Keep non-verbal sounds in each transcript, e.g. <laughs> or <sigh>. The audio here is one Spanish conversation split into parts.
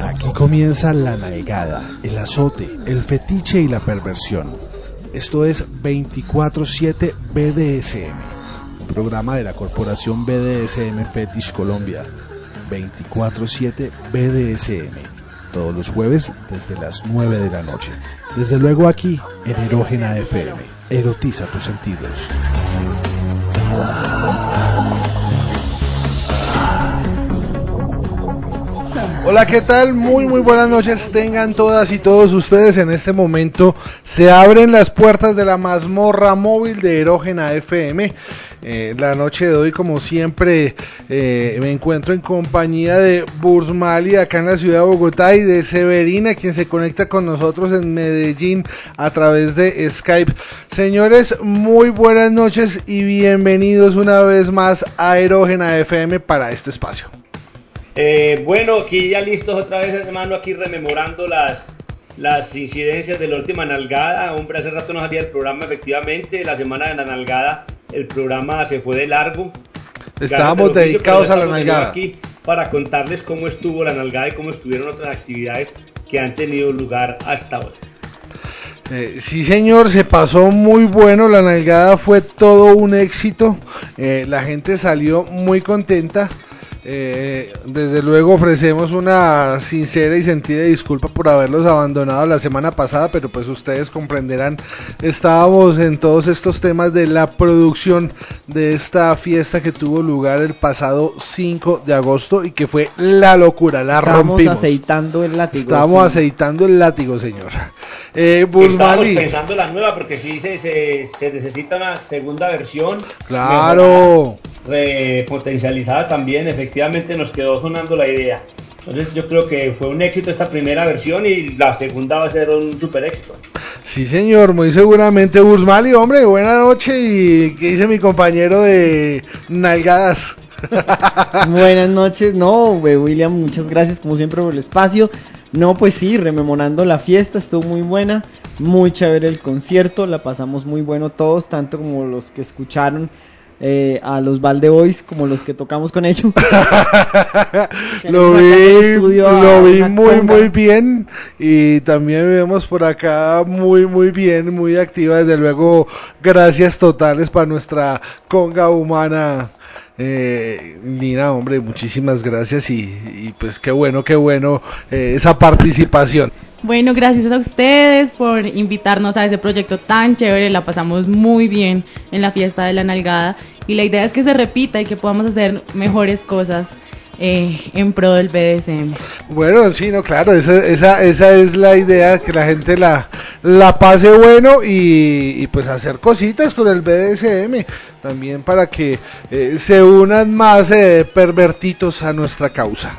Aquí comienza la naegada, el azote, el fetiche y la perversión. Esto es 24-7 BDSM, programa de la corporación BDSM Fetish Colombia. 24-7 BDSM, todos los jueves desde las 9 de la noche. Desde luego aquí en Erógena FM. Erotiza tus sentidos. Hola, ¿qué tal? Muy, muy buenas noches. Tengan todas y todos ustedes. En este momento se abren las puertas de la mazmorra móvil de Erógena FM. Eh, la noche de hoy, como siempre, eh, me encuentro en compañía de Bursmali acá en la ciudad de Bogotá y de Severina, quien se conecta con nosotros en Medellín a través de Skype. Señores, muy buenas noches y bienvenidos una vez más a Erógena FM para este espacio. Eh, bueno, aquí ya listos otra vez, hermano, aquí rememorando las, las incidencias de la última nalgada. Hombre, hace rato no salía el programa, efectivamente. La semana de la nalgada, el programa se fue de largo. Estábamos dedicados a la nalgada. Aquí para contarles cómo estuvo la nalgada y cómo estuvieron otras actividades que han tenido lugar hasta ahora. Eh, sí, señor, se pasó muy bueno. La nalgada fue todo un éxito. Eh, la gente salió muy contenta. Eh, desde luego ofrecemos una sincera y sentida disculpa por haberlos abandonado la semana pasada, pero pues ustedes comprenderán, estábamos en todos estos temas de la producción de esta fiesta que tuvo lugar el pasado 5 de agosto y que fue la locura, la Estamos aceitando el látigo. Estamos aceitando el látigo, señor. Eh, Estamos pensando la nueva porque si se, se, necesita una segunda versión. Claro. Repotencializada también, efectivamente nos quedó sonando la idea. Entonces yo creo que fue un éxito esta primera versión y la segunda va a ser un super éxito. Sí señor, muy seguramente Bursmali, hombre, buena noche y ¿qué dice mi compañero de Nalgadas? <laughs> Buenas noches, no, William, muchas gracias como siempre por el espacio. No, pues sí, rememorando la fiesta, estuvo muy buena, muy chévere el concierto, la pasamos muy bueno todos, tanto como los que escucharon eh, a los Valde Boys como los que tocamos con ellos. <laughs> lo vi, lo vi muy muy bien y también vemos por acá muy muy bien, muy activa. Desde luego, gracias totales para nuestra conga humana. Eh, Nina, hombre, muchísimas gracias y, pues qué bueno, qué bueno eh, esa participación. Bueno, gracias a ustedes por invitarnos a ese proyecto tan chévere. La pasamos muy bien en la fiesta de la nalgada y la idea es que se repita y que podamos hacer mejores cosas. Eh, en pro del BDSM. Bueno, sí, no, claro, esa, esa, esa es la idea, que la gente la, la pase bueno y, pues hacer cositas con el BDSM, también para que eh, se unan más eh, pervertitos a nuestra causa.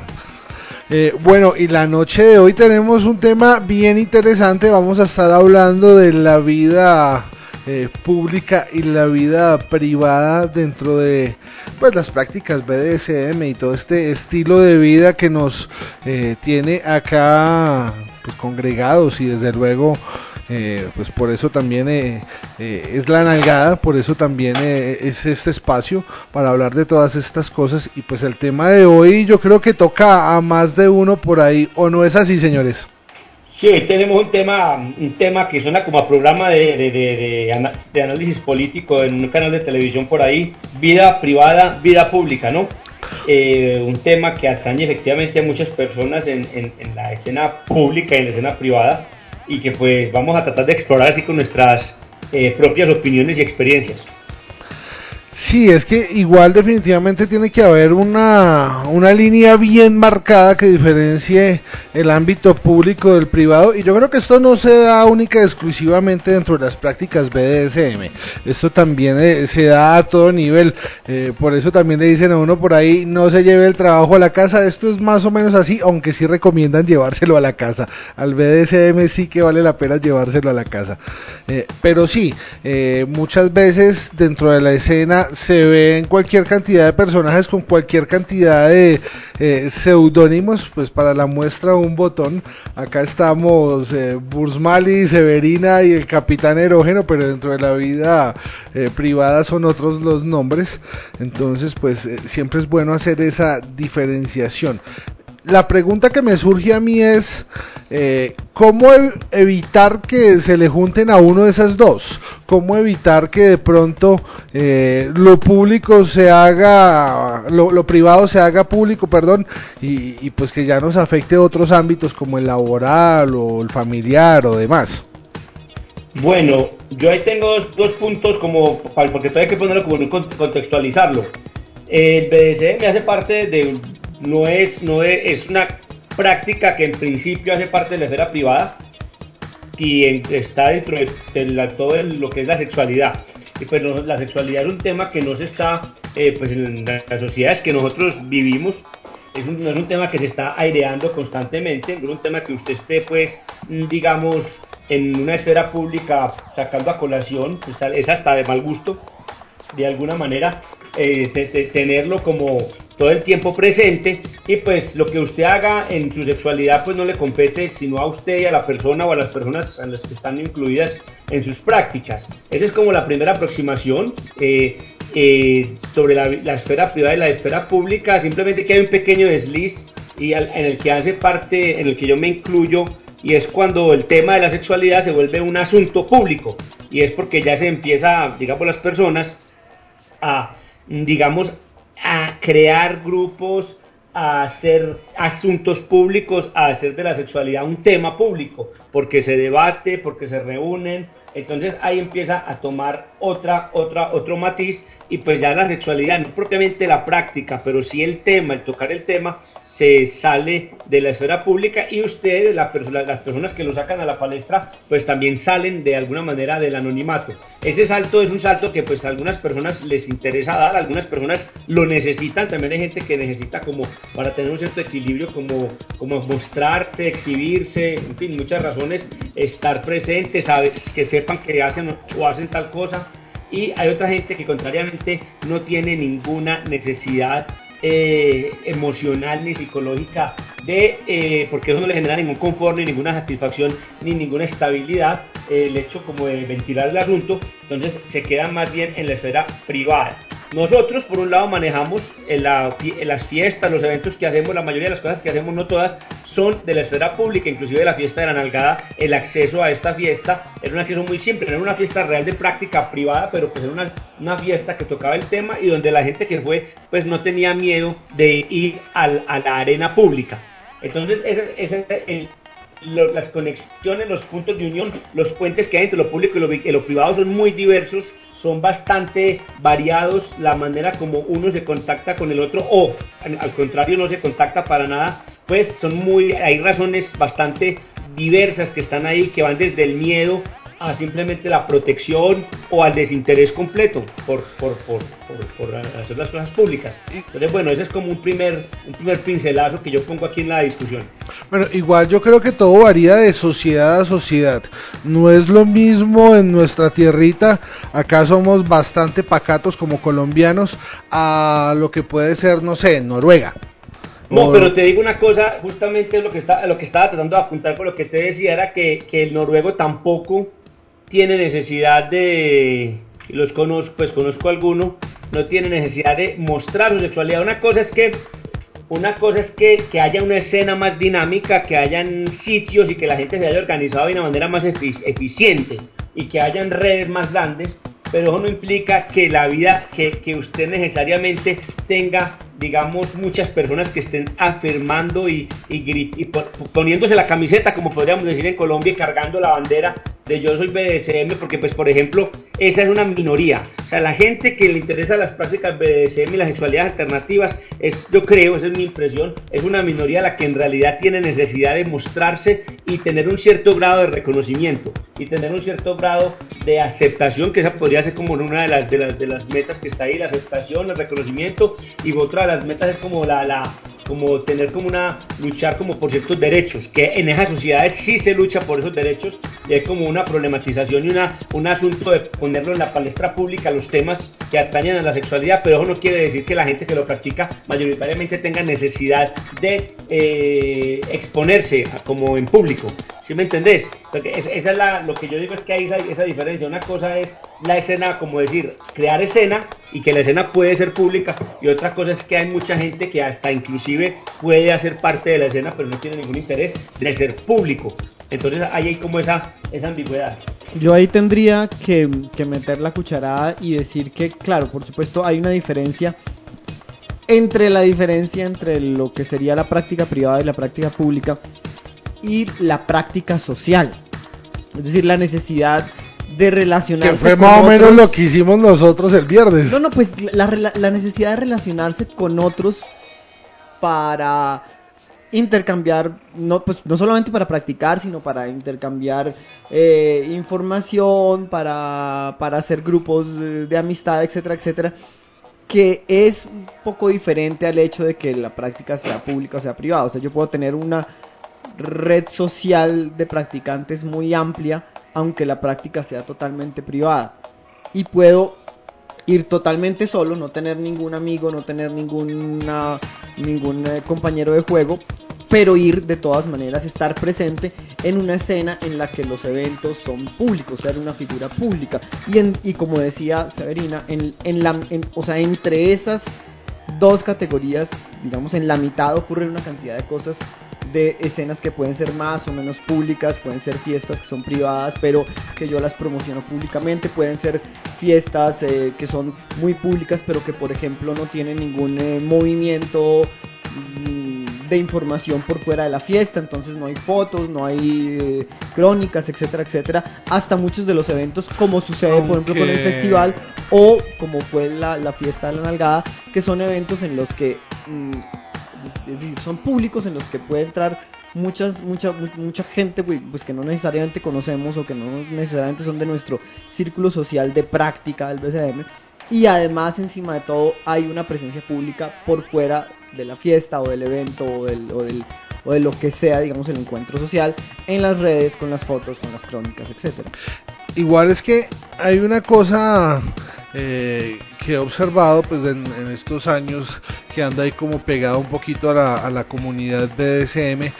Eh, bueno, y la noche de hoy tenemos un tema bien interesante. Vamos a estar hablando de la vida eh, pública y la vida privada dentro de pues las prácticas BDSM y todo este estilo de vida que nos eh, tiene acá pues, congregados y desde luego eh, pues por eso también eh, eh, es la nalgada, por eso también es este espacio para hablar de todas estas cosas y pues el tema de hoy yo creo que toca a más de uno por ahí, ¿o no es así señores? Sí, tenemos un tema, un tema que suena como a programa de, de, análisis político en un canal de televisión por ahí, vida privada, vida pública, ¿no? un tema que atañe efectivamente a muchas personas en, en, en, la escena pública y en la escena privada y que pues vamos a tratar de explorar así con nuestras eh, propias opiniones y experiencias. Sí, es que igual definitivamente tiene que haber una, una línea bien marcada que diferencie el ámbito público del privado y yo creo que esto no se da única y exclusivamente dentro de las prácticas BDSM, esto también eh, se da a todo nivel, eh, por eso también le dicen a uno por ahí no se lleve el trabajo a la casa, esto es más o menos así, aunque sí recomiendan llevárselo a la casa, al BDSM sí que vale la pena llevárselo a la casa, eh, pero sí, muchas veces dentro de la escena se ven cualquier cantidad de personajes con cualquier cantidad de eh, seudónimos, pues para la muestra un botón. Acá estamos eh, Bursmali, Severina y el Capitán Erógeno, pero dentro de la vida eh, privada son otros los nombres. Entonces, pues eh, siempre es bueno hacer esa diferenciación la pregunta que me surge a mí es, eh, ¿cómo evitar que se le junten a uno de esas dos? ¿Cómo evitar que de pronto eh, lo público se haga, lo, privado se haga público, perdón, y, pues que ya nos afecte otros ámbitos como el laboral o el familiar o demás? Bueno, yo ahí tengo dos, puntos como, porque hay que ponerlo como contextualizarlo. El BDC me hace parte de no es, no es, una práctica que en principio hace parte de la esfera privada y está dentro de, todo lo que es la sexualidad. Y pues la sexualidad es un tema que no se está, eh, pues en las sociedades que nosotros vivimos, es un, no es un tema que se está aireando constantemente, no es un tema que usted esté, pues, digamos, en una esfera pública sacando a colación, pues, es hasta de mal gusto, de alguna manera, eh, tenerlo como todo el tiempo presente y pues lo que usted haga en su sexualidad pues no le compete sino a usted y a la persona o a las personas en las que están incluidas en sus prácticas. Esa es como la primera aproximación eh, eh, sobre la, esfera privada y la esfera pública, simplemente que hay un pequeño desliz y en el que hace parte, en el que yo me incluyo y es cuando el tema de la sexualidad se vuelve un asunto público y es porque ya se empieza, digamos, las personas a digamos, a crear grupos, a hacer asuntos públicos, a hacer de la sexualidad un tema público, porque se debate, porque se reúnen, entonces ahí empieza a tomar otra, otra, otro matiz y pues ya la sexualidad, no propiamente la práctica, pero sí el tema, el tocar el tema, se sale de la esfera pública y ustedes, las personas que lo sacan a la palestra, pues también salen de alguna manera del anonimato. Ese salto es un salto que pues a algunas personas les interesa dar, algunas personas lo necesitan, también hay gente que necesita como para tener un cierto equilibrio, como, como mostrarse, exhibirse, en fin, muchas razones, estar presentes, que sepan que hacen o hacen tal cosa. Y hay otra gente que contrariamente no tiene ninguna necesidad eh, emocional ni psicológica de, eh, porque eso no le genera ningún confort, ni ninguna satisfacción, ni ninguna estabilidad, eh, el hecho como de ventilar el asunto, entonces se queda más bien en la esfera privada. Nosotros, por un lado, manejamos en, las fiestas, los eventos que hacemos, la mayoría de las cosas que hacemos, no todas, son de la esfera pública, inclusive la fiesta de la nalgada, el acceso a esta fiesta era un acceso muy simple, era una fiesta real de práctica privada, pero pues era una, una fiesta que tocaba el tema y donde la gente que fue, pues no tenía miedo de ir a la arena pública. Entonces, ese, las conexiones, los puntos de unión, los puentes que hay entre lo público y lo privado son muy diversos son bastante variados la manera como uno se contacta con el otro o al contrario no se contacta para nada, pues son muy, hay razones bastante diversas que están ahí que van desde el miedo a simplemente la protección o al desinterés completo por, por, por, por, hacer las cosas públicas. Entonces, bueno, ese es como un primer, un primer pincelazo que yo pongo aquí en la discusión. Bueno, igual yo creo que todo varía de sociedad a sociedad. No es lo mismo en nuestra tierrita, acá somos bastante pacatos como colombianos, a lo que puede ser, no sé, en Noruega. No, pero te digo una cosa, justamente lo que, está, lo que estaba tratando de apuntar con lo que te decía era que, que el noruego tampoco tiene necesidad de, los conozco, pues conozco alguno, no tiene necesidad de mostrar su sexualidad. Una cosa es que una cosa es que, que, haya una escena más dinámica, que hayan sitios y que la gente se haya organizado de una manera más eficiente y que hayan redes más grandes, pero eso no implica que la vida, que, que usted necesariamente tenga digamos, muchas personas que estén afirmando y, y, poniéndose la camiseta, como podríamos decir en Colombia, y cargando la bandera de yo soy BDSM, porque pues por ejemplo, esa es una minoría. O sea, la gente que le interesa las prácticas BDSM y las sexualidades alternativas, es, yo creo, esa es mi impresión, es una minoría la que en realidad tiene necesidad de mostrarse y tener un cierto grado de reconocimiento y tener un cierto grado de aceptación, que esa podría ser como una de las, de las, de las metas que está ahí, la aceptación, el reconocimiento, y otra de las metas es como la, la como tener como una, luchar como por ciertos derechos, que en esas sociedades sí se lucha por esos derechos y hay como una problematización y una, un asunto de ponerlo en la palestra pública los temas que atañen a la sexualidad, pero eso no quiere decir que la gente que lo practica mayoritariamente tenga necesidad de eh, exponerse como en público. ¿Sí me entendés? Porque esa es la, lo que yo digo es que hay esa, esa diferencia. Una cosa es la escena, como decir, crear escena y que la escena puede ser pública y otra cosa es que hay mucha gente que hasta inclusive puede hacer parte de la escena pero no tiene ningún interés de ser público. Entonces ahí hay como esa, esa ambigüedad. Yo ahí tendría que, que meter la cucharada y decir que, claro, por supuesto hay una diferencia entre la diferencia entre lo que sería la práctica privada y la práctica pública y la práctica social. Es decir, la necesidad de relacionarse. Que fue más o menos lo que hicimos nosotros el viernes. No, no, pues la, la necesidad de relacionarse con otros para intercambiar, no, pues, no solamente para practicar, sino para intercambiar eh, información, para, para hacer grupos de, amistad, etcétera, etcétera que es un poco diferente al hecho de que la práctica sea pública o sea privada. O sea, yo puedo tener una red social de practicantes muy amplia, aunque la práctica sea totalmente privada. Y puedo ir totalmente solo, no tener ningún amigo, no tener ninguna, ningún eh, compañero de juego, pero ir de todas maneras, estar presente en una escena en la que los eventos son públicos, ser una figura pública. Y, en, y como decía Severina, en, en la, o sea, entre esas dos categorías, digamos, en la mitad ocurre una cantidad de cosas de escenas que pueden ser más o menos públicas, pueden ser fiestas que son privadas, pero que yo las promociono públicamente, pueden ser fiestas eh, que son muy públicas, pero que por ejemplo no tienen ningún eh, movimiento mm, de información por fuera de la fiesta, entonces no hay fotos, no hay eh, crónicas, etcétera, etcétera, hasta muchos de los eventos como sucede por ejemplo con el festival o como fue la, la fiesta de la nalgada, que son eventos en los que mm, es decir, son públicos en los que puede entrar muchas, mucha, mucha gente pues, que no necesariamente conocemos o que no necesariamente son de nuestro círculo social de práctica del BCM. Y además, encima de todo, hay una presencia pública por fuera de la fiesta o del evento o del, o del o de lo que sea, digamos, el encuentro social en las redes, con las fotos, con las crónicas, etcétera. Igual es que hay una cosa eh, que he observado pues en, estos años que anda ahí como pegado un poquito a la, a la comunidad BDSM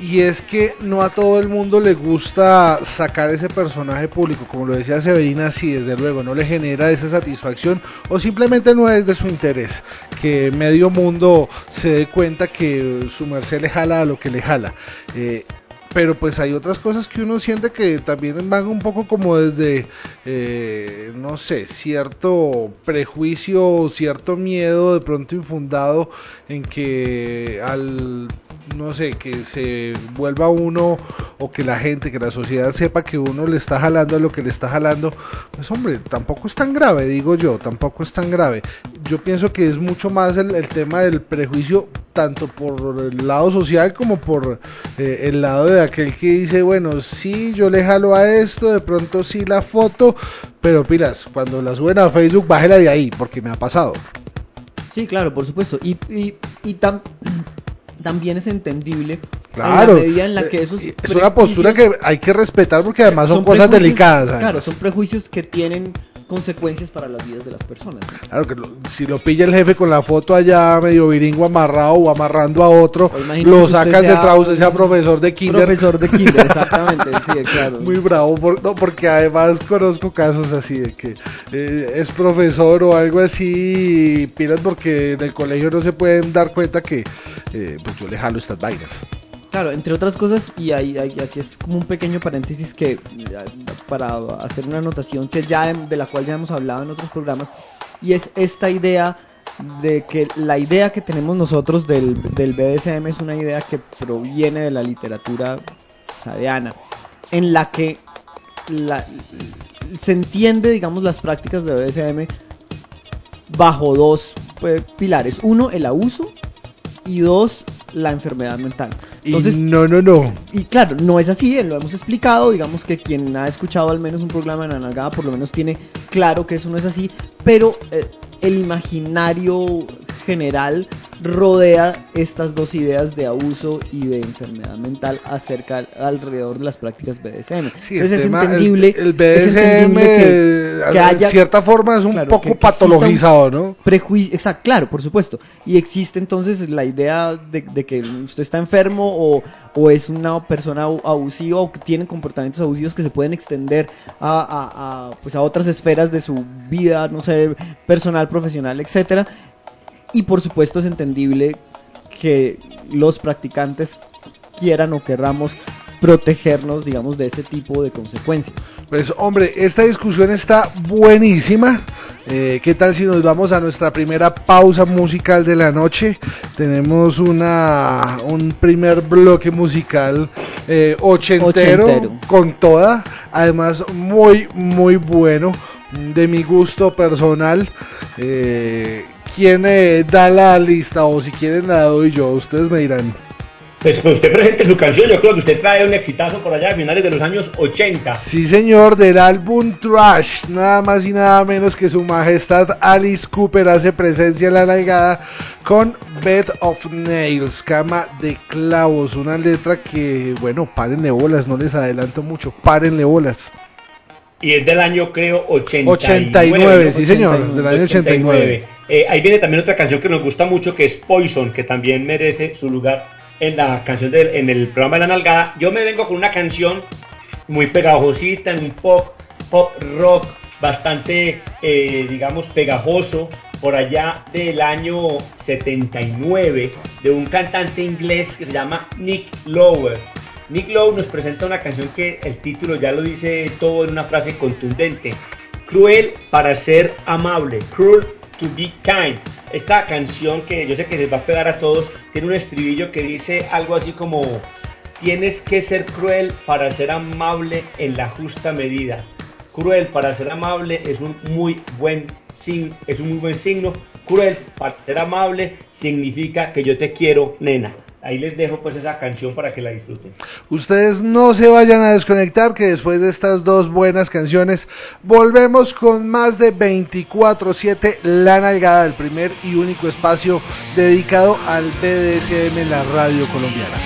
y es que no a todo el mundo le gusta sacar ese personaje público, como lo decía Severina, si desde luego no le genera esa satisfacción o simplemente no es de su interés que medio mundo se dé cuenta que su merced le jala a lo que le jala. Eh, pero pues hay otras cosas que uno siente que también van un poco como desde, eh, no sé, cierto prejuicio, cierto miedo de pronto infundado en que al no sé, que se vuelva uno o que la gente, que la sociedad sepa que uno le está jalando a lo que le está jalando, pues hombre, tampoco es tan grave, digo yo, tampoco es tan grave. Yo pienso que es mucho más el, tema del prejuicio, tanto por el lado social como por eh, el lado de aquel que dice, bueno, sí, yo le jalo a esto, de pronto sí la foto, pero pilas, cuando la suben a Facebook, bájela de ahí, porque me ha pasado. Sí, claro, por supuesto. Y, y, y también es entendible claro, en la medida en la que esos es una postura que hay que respetar porque además son, cosas delicadas. Claro, son prejuicios que tienen consecuencias para las vidas de las personas. Claro que si lo pilla el jefe con la foto allá medio viringo amarrado o amarrando a otro, lo sacan de trauce, sea profesor de kinder. Profesor de kinder, <laughs> exactamente, sí, claro. Muy bravo, no, porque además conozco casos así de que eh, es profesor o algo así, y pilas porque en el colegio no se pueden dar cuenta que eh, pues yo le jalo estas vainas. Claro, entre otras cosas, y aquí es como un pequeño paréntesis que para hacer una anotación que ya de la cual ya hemos hablado en otros programas, y es esta idea de que la idea que tenemos nosotros del, del BDSM es una idea que proviene de la literatura sadeana, en la que se entiende, digamos, las prácticas de BDSM bajo dos pues, pilares. Uno, el abuso y dos, la enfermedad mental. Entonces, no, no, no. Y claro, no es así, lo hemos explicado, digamos que quien ha escuchado al menos un programa de la por lo menos tiene claro que eso no es así, pero eh, el imaginario general rodea estas dos ideas de abuso y de enfermedad mental acerca alrededor de las prácticas BDSM. Sí, Entonces es el- entendible, es que, que en haya cierta forma es un claro, poco patologizado, un ¿no? prejuicio, exacto, claro, por supuesto. Y existe entonces la idea de, de que usted está enfermo o, o es una persona abu- abusiva o que tiene comportamientos abusivos que se pueden extender a, a- a, pues a otras esferas de su vida, no sé, personal, profesional, etcétera. Y por supuesto es entendible que los practicantes quieran o querramos protegernos, digamos, de ese tipo de consecuencias. Pues hombre, esta discusión está buenísima. Eh, ¿Qué tal si nos vamos a nuestra primera pausa musical de la noche? Tenemos una un primer bloque musical eh, ochentero, Ochentero. con toda, además muy muy bueno de mi gusto personal. Eh, ¿Quién eh, da la lista o si quieren la doy yo? Ustedes me dirán. Pues que usted presente su canción, yo creo que usted trae un exitazo por allá a finales de los años 80. Sí, señor, del álbum Trash, nada más y nada menos que su majestad Alice Cooper hace presencia en la nalgada con Bed of Nails, cama de clavos, una letra que, bueno, párenle bolas, no les adelanto mucho, párenle bolas. Y es del año, creo, 89. 89, ¿no? sí señor, del año 89. Eh, ahí viene también otra canción que nos gusta mucho, que es Poison, que también merece su lugar en la canción del, en el programa de la nalgada. Yo me vengo con una canción muy pegajosita, en un pop, pop rock, bastante, eh, digamos, pegajoso, por allá del año 79, de un cantante inglés que se llama Nick Lower. Nick Lowe nos presenta una canción que el título ya lo dice todo en una frase contundente. Cruel para ser amable. Cruel to be kind. Esta canción que yo sé que les va a pegar a todos, tiene un estribillo que dice algo así como tienes que ser cruel para ser amable en la justa medida. Cruel para ser amable es un muy buen es un muy buen signo. Cruel para ser amable significa que yo te quiero, nena. Ahí les dejo pues esa canción para que la disfruten. Ustedes no se vayan a desconectar que después de estas dos buenas canciones volvemos con más de 24/7 La Nalgada, el primer y único espacio dedicado al BDSM en la radio colombiana.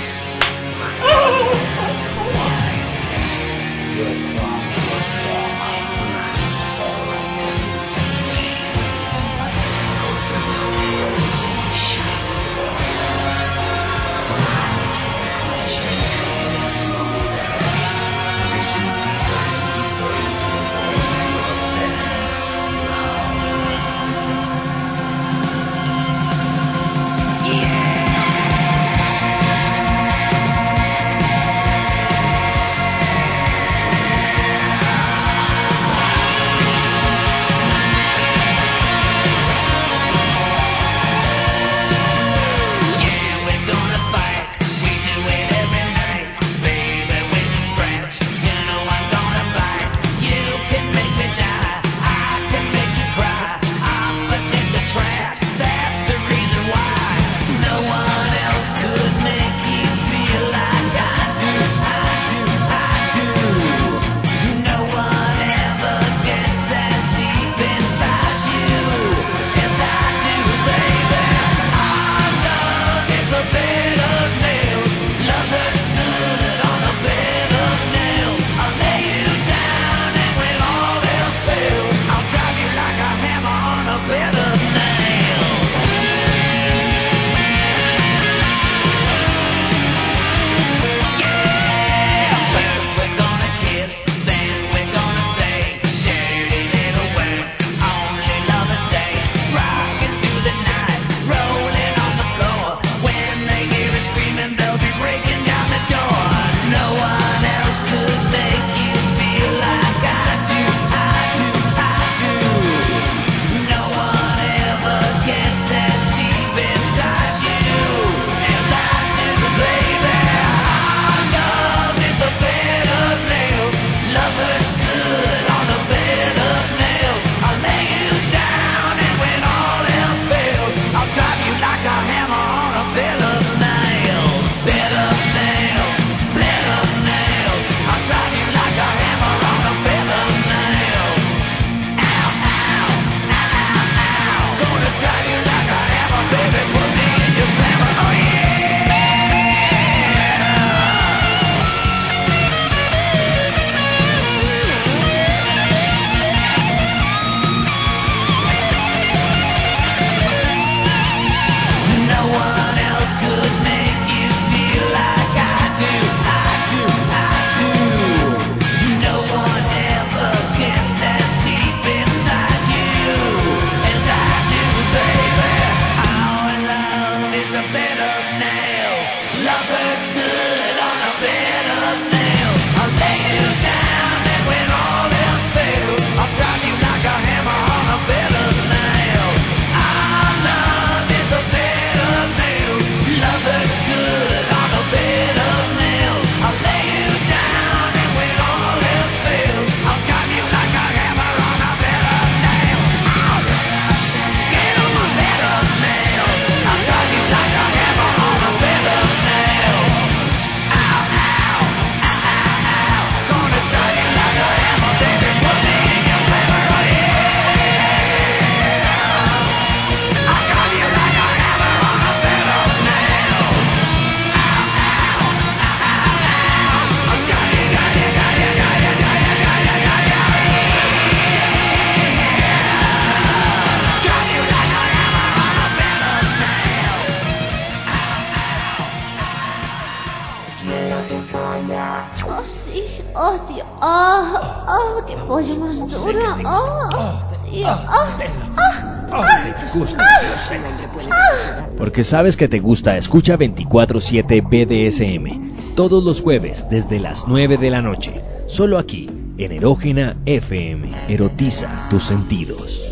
Porque sabes que te gusta, escucha 24-7 BDSM. Todos los jueves desde las 9 de la noche. Solo aquí, en Erógena FM. Erotiza tus sentidos.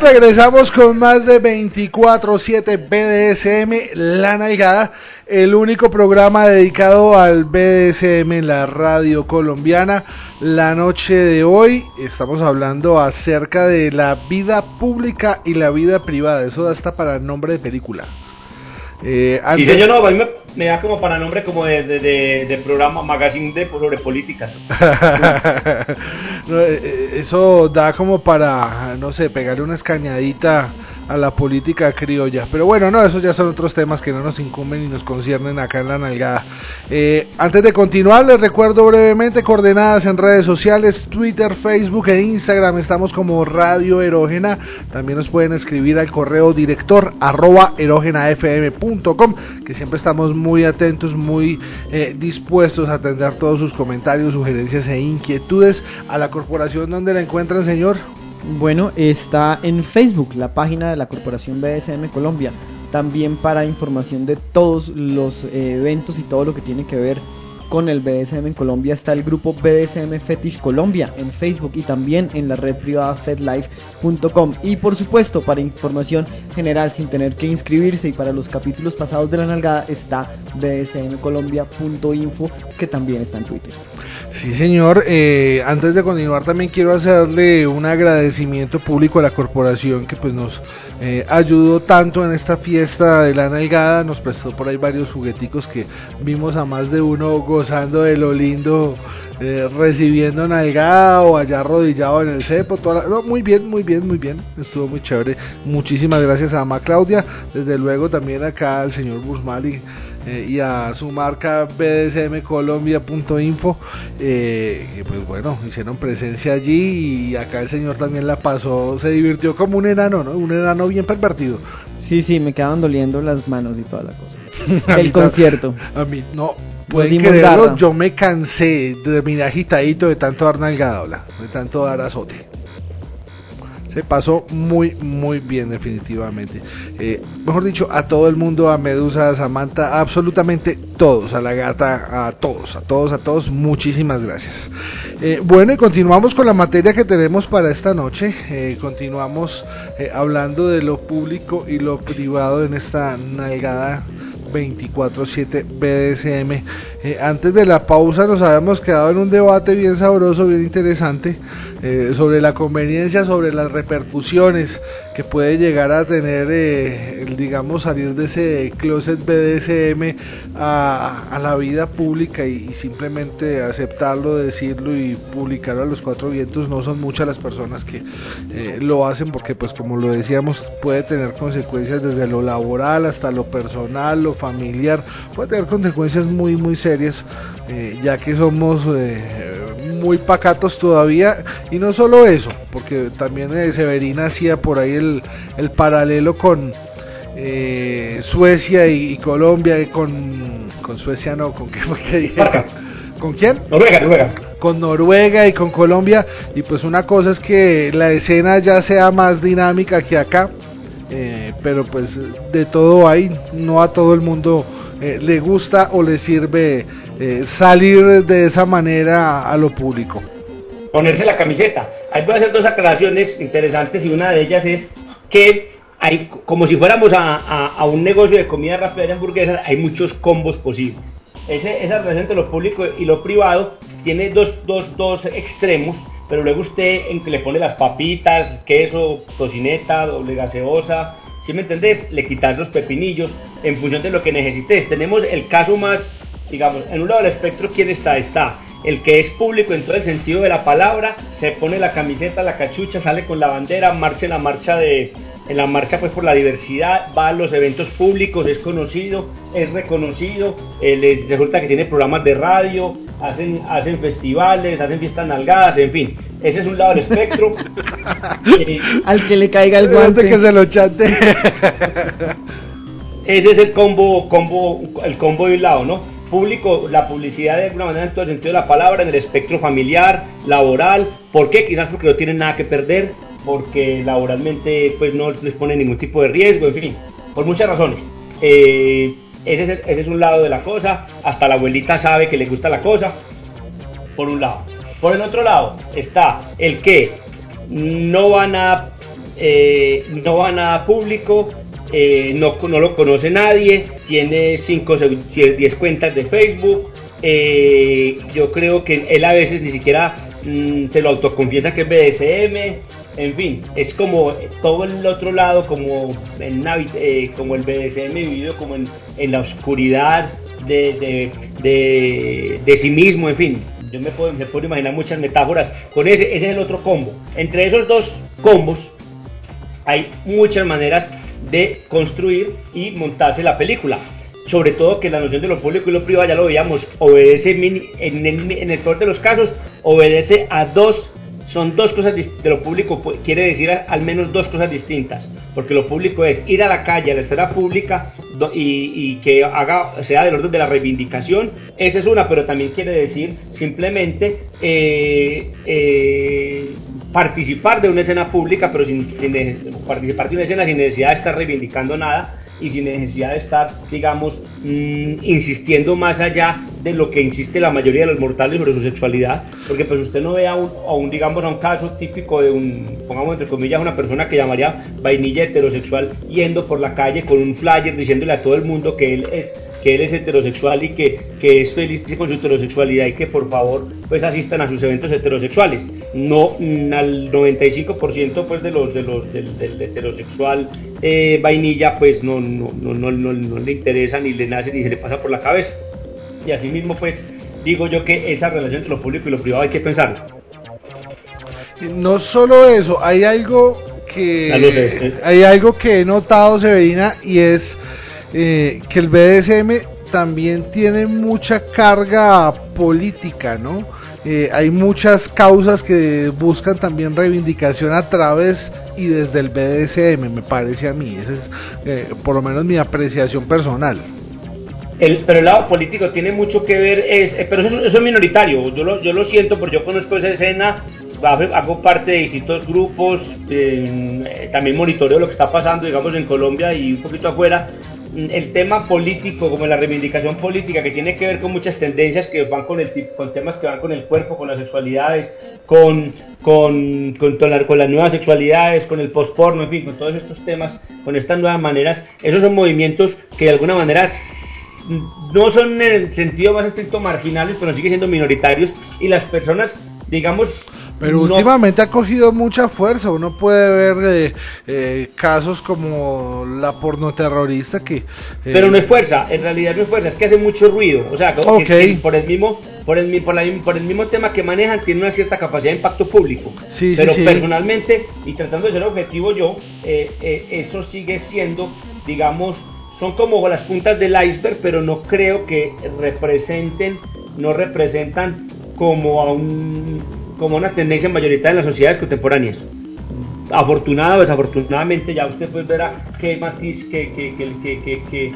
Regresamos con más de 24-7 BDSM, La Nalgada, el único programa dedicado al BDSM en la radio colombiana. La noche de hoy estamos hablando acerca de la vida pública y la vida privada. Eso da hasta para nombre de película. Eh, yo no, a mí me, da como para nombre como de, de, programa, magazine de, sobre política. <laughs> Eh, eh, eso da como para, no sé, pegarle una escañadita a la política criolla. Pero bueno, no, esos ya son otros temas que no nos incumben y nos conciernen acá en la nalgada. Eh, antes de continuar, les recuerdo brevemente coordenadas en redes sociales, Twitter, Facebook e Instagram. Estamos como Radio Erógena. También nos pueden escribir al correo director arroba erógenafm.com, que siempre estamos muy atentos, muy eh, dispuestos a atender todos sus comentarios, sugerencias e inquietudes. A la corporación donde la encuentran, señor. Bueno, está en Facebook, la página de la Corporación BSM Colombia. También para información de todos los eh, eventos y todo lo que tiene que ver con el BDSM en Colombia está el grupo BDSM Fetish Colombia en Facebook y también en la red privada fedlife.com. Y por supuesto, para información general sin tener que inscribirse y para los capítulos pasados de la nalgada está bdsmcolombia.info que también está en Twitter. Sí, señor. Eh, antes de continuar, también quiero hacerle un agradecimiento público a la corporación que pues nos eh, ayudó tanto en esta fiesta de la nalgada. Nos prestó por ahí varios jugueticos que vimos a más de uno gozando de lo lindo, eh, recibiendo nalgada o allá arrodillado en el cepo. Toda no, muy bien, muy bien, muy bien. Estuvo muy chévere. Muchísimas gracias a Ama Claudia. Desde luego también acá al señor Busmali eh, y a su marca bdsmcolombia.info eh, pues bueno, hicieron presencia allí y acá el señor también la pasó, se divirtió como un enano, ¿no? Un enano bien pervertido. Sí, sí, me quedaban doliendo las manos y toda la cosa. <laughs> el concierto. A mí, no, pueden creerlo, yo me cansé de mi agitadito de tanto dar nalgada, de tanto dar azote se pasó muy muy bien definitivamente. Eh, mejor dicho a todo el mundo a Medusa a Samantha absolutamente todos a la gata a todos a todos a todos muchísimas gracias. Eh, bueno y continuamos con la materia que tenemos para esta noche. Eh, continuamos hablando de lo público y lo privado en esta nalgada 24/7 BDSM. antes de la pausa nos habíamos quedado en un debate bien sabroso, bien interesante eh, sobre la conveniencia, sobre las repercusiones que puede llegar a tener, eh, digamos, salir de ese closet BDSM a, la vida pública y, simplemente aceptarlo, decirlo y publicarlo a los cuatro vientos. No son muchas las personas que eh, lo hacen porque, pues, como lo decíamos, puede tener consecuencias desde lo laboral hasta lo personal, lo familiar, puede tener consecuencias muy, muy serias, ya que somos muy pacatos todavía no solo eso, porque también eh, Severina hacía por ahí el, el paralelo con eh, Suecia y, Colombia, y con, con Suecia no, con qué dije. ¿Con quién? Noruega, Noruega. Con Noruega y con Colombia. Y pues una cosa es que la escena ya sea más dinámica que acá. Eh, pero pues de todo hay, no a todo el mundo le gusta o le sirve salir de esa manera a lo público ponerse la camiseta. Ahí voy a hacer dos aclaraciones interesantes y una de ellas es que hay, como si fuéramos a, un negocio de comida rápida de hamburguesas, hay muchos combos posibles. Ese, esa relación entre lo público y lo privado tiene dos, dos, dos extremos, pero luego usted en que le pone las papitas, queso, tocineta, doble gaseosa, si me entendés, le quitas los pepinillos en función de lo que necesites. Tenemos el caso más, digamos, en un lado del espectro, ¿quién está? Está el que es público en todo el sentido de la palabra, se pone la camiseta, la cachucha, sale con la bandera, marcha en la marcha de en la marcha pues por la diversidad, va a los eventos públicos, es conocido, es reconocido, eh, resulta que tiene programas de radio, hacen, hacen festivales, hacen fiestas nalgadas, en fin, ese es un lado del espectro. <laughs> Eh, Al que le caiga el guante. que se lo chate. <laughs> ese es el combo, combo, el combo de un lado, ¿no? Público, la publicidad de alguna manera en todo el sentido de la palabra, en el espectro familiar, laboral. ¿Por qué? Quizás porque no tienen nada que perder, porque laboralmente pues no les pone ningún tipo de riesgo, en fin, por muchas razones. Eh, ese, es, ese, es, un lado de la cosa, hasta la abuelita sabe que le gusta la cosa, por un lado. Por el otro lado está el que no van a, eh, no van a público, eh, no, no, lo conoce nadie, tiene 5 o 10 cuentas de Facebook. Eh, yo creo que él a veces ni siquiera mm, se lo autoconfiesa que es BDSM. En fin, es como todo el otro lado, como, en, eh, como el BDSM vivido como en, en la oscuridad de, de, de, sí mismo, en fin. Yo me puedo, me puedo imaginar muchas metáforas con ese, ese es el otro combo. Entre esos dos combos hay muchas maneras de construir y montarse la película. Sobre todo que la noción de lo público y lo privado, ya lo veíamos, obedece en el, en el peor de los casos, obedece a dos, son dos cosas de lo público, quiere decir al menos dos cosas distintas. Porque lo público es ir a la calle, a la esfera pública y, que haga, sea del orden de la reivindicación, esa es una, pero también quiere decir simplemente eh, eh, participar de una escena pública, pero sin, participar de una escena sin necesidad de estar reivindicando nada y sin necesidad de estar, digamos, mm, insistiendo más allá de lo que insiste la mayoría de los mortales sobre su sexualidad, porque pues usted no ve a un, digamos, a un caso típico de un, pongamos entre comillas, una persona que llamaría vainilla heterosexual yendo por la calle con un flyer diciéndole a todo el mundo que él es que él es heterosexual y que, que es feliz con su heterosexualidad y que por favor pues asistan a sus eventos heterosexuales. No mm, al 95% pues de los de los del, heterosexual eh, vainilla pues no no, no, no, no, le interesa ni le nace ni se le pasa por la cabeza. Y así mismo pues digo yo que esa relación entre lo público y lo privado hay que pensar. No solo eso, hay algo que hay algo que he notado Severina y es eh, que el BDSM también tiene mucha carga política, ¿no? Eh, hay muchas causas que buscan también reivindicación a través y desde el BDSM, me parece a mí. Esa es eh, por lo menos mi apreciación personal. El, pero el lado político tiene mucho que ver, es, pero eso, es minoritario, yo lo, yo lo siento porque yo conozco esa escena, hago parte de distintos grupos, también monitoreo lo que está pasando, digamos, en Colombia y un poquito afuera, el tema político, como la reivindicación política, que tiene que ver con muchas tendencias que van con, el, con temas que van con el cuerpo, con las sexualidades, con, con, con, las nuevas sexualidades, con el postporno, en fin, con todos estos temas, con estas nuevas maneras, esos son movimientos que de alguna manera no son en el sentido más estricto marginales, pero siguen siendo minoritarios y las personas, digamos, pero últimamente ha cogido mucha fuerza. Uno puede ver eh, eh, casos como la pornoterrorista que. Eh, pero no es fuerza, en realidad no es fuerza, es que hace mucho ruido. O sea, por el mismo, por el, por, por el mismo tema que manejan, tiene una cierta capacidad de impacto público. Sí, pero personalmente, y tratando de ser objetivo yo, eso sigue siendo, digamos, son como las puntas del iceberg, pero no creo que representen, no representan como a un como una tendencia mayoritaria en las sociedades contemporáneas. Afortunado o desafortunadamente, ya usted pues verá qué matiz, qué, qué,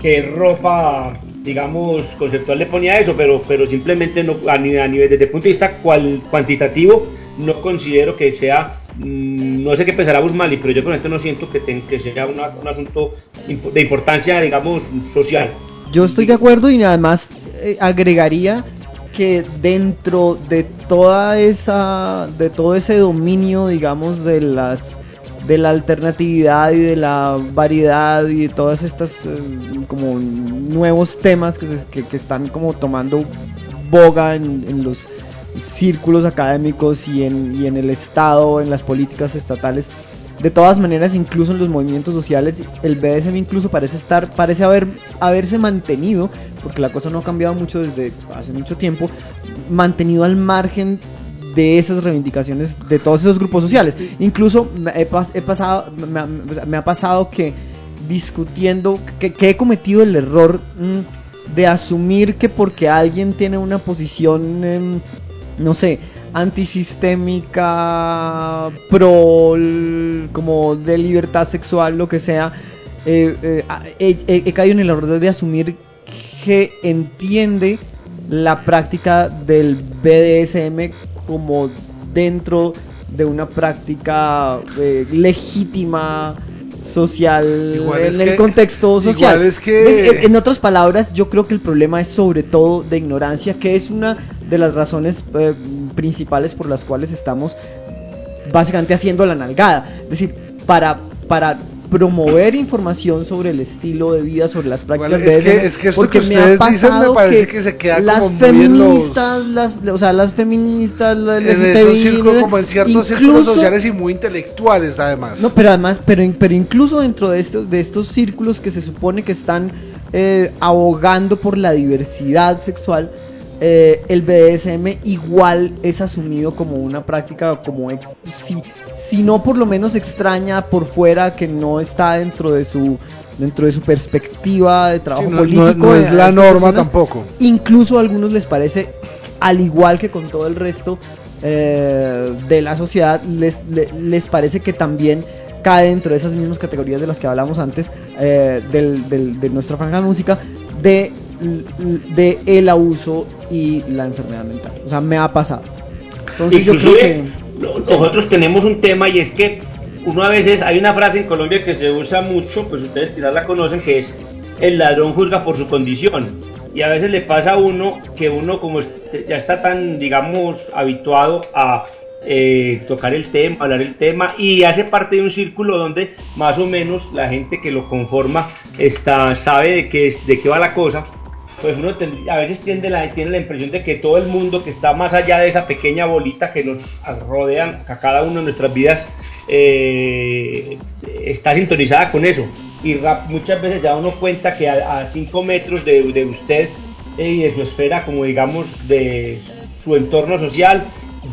qué, ropa, digamos, conceptual le ponía eso, pero, pero simplemente no, a, nivel, desde el punto de vista cual, cuantitativo, no considero que sea no sé qué pensará Busmali, pero yo esto no siento que, que sea un asunto de importancia, digamos, social. Yo estoy de acuerdo y además eh, agregaría que dentro de toda esa de todo ese dominio digamos de las de la alternatividad y de la variedad y de todas estas eh, como nuevos temas que, están como tomando boga en, los círculos académicos y en, y en el Estado, en las políticas estatales. De todas maneras, incluso en los movimientos sociales, el BDSM incluso parece estar, parece haber, haberse mantenido porque la cosa no ha cambiado mucho desde hace mucho tiempo, mantenido al margen de esas reivindicaciones de todos esos grupos sociales. Incluso he, pasado, me, ha pasado que discutiendo, que, he cometido el error mm, de asumir que porque alguien tiene una posición, em, no sé, antisistémica, pro, como de libertad sexual, lo que sea, eh, eh, he, he, caído en el error de asumir que entiende la práctica del BDSM como dentro de una práctica eh, legítima social en el contexto social. Es que... en, otras palabras, yo creo que el problema es sobre todo de ignorancia, que es una de las razones eh, principales por las cuales estamos básicamente haciendo la nalgada. Es decir, para, para promover información sobre el estilo de vida, sobre las prácticas de es que, es que porque me ha pasado que, se queda las feministas, las, o sea, las feministas, en esos círculos, como en ciertos círculos sociales y muy intelectuales además. No, pero además, pero, pero incluso dentro de estos, de estos círculos que se supone que están eh, abogando por la diversidad sexual, eh, el BDSM igual es asumido como una práctica, como si, si no por lo menos extraña por fuera, que no está dentro de su dentro de su perspectiva de trabajo político. No, es la norma tampoco. Incluso a algunos les parece, al igual que con todo el resto eh, de la sociedad, les, les, parece que también cae dentro de esas mismas categorías de las que hablamos antes eh, de nuestra franja de música, de de el abuso y la enfermedad mental. O sea, me ha pasado. Entonces yo creo que nosotros tenemos un tema y es que uno a veces hay una frase en Colombia que se usa mucho, pues ustedes quizás la conocen, que es el ladrón juzga por su condición. Y a veces le pasa a uno que uno como ya está tan, digamos, habituado a eh, tocar el tema, hablar el tema y hace parte de un círculo donde más o menos la gente que lo conforma está, sabe de qué, de qué va la cosa. Pues uno a veces tiene la, tiene la impresión de que todo el mundo que está más allá de esa pequeña bolita que nos rodean a cada uno de nuestras vidas eh, está sintonizada con eso y muchas veces ya uno cuenta que a 5 metros de, usted eh, y de su esfera, como digamos, de su entorno social,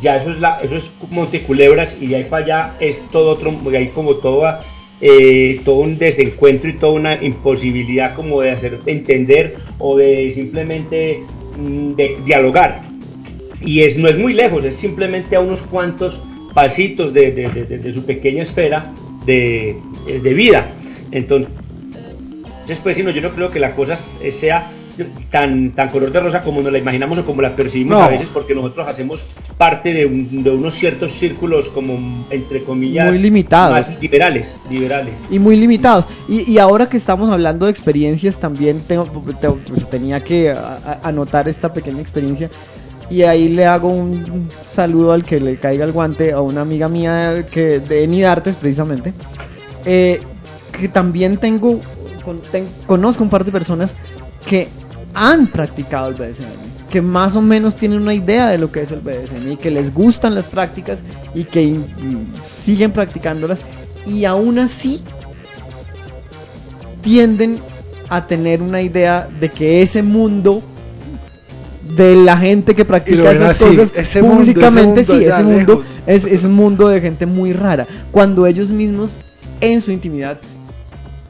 ya eso es, la, eso es Monteculebras y de ahí para allá es todo otro, hay como toda, eh, todo un desencuentro y toda una imposibilidad como de hacer entender o de simplemente mm, de dialogar. Y es, no es muy lejos, es simplemente a unos cuantos pasitos de, de su pequeña esfera de, vida. Entonces, pues no, yo no creo que la cosa sea tan, tan color de rosa como nos la imaginamos o como la percibimos a veces, porque nosotros hacemos parte de, unos ciertos círculos como, entre comillas, muy limitados. Más liberales, liberales. Y muy limitados. Y, ahora que estamos hablando de experiencias, también tengo, pues, tenía que anotar esta pequeña experiencia. Y ahí le hago un saludo al que le caiga el guante a una amiga mía que de Nidartes precisamente. Eh, que también tengo, conozco un par de personas que han practicado el BDSM, que más o menos tienen una idea de lo que es el BDSM y que les gustan las prácticas y que siguen practicándolas y aún así tienden a tener una idea de que ese mundo de la gente que practica esas cosas públicamente, sí, ese mundo es, es un mundo de gente muy rara, cuando ellos mismos en su intimidad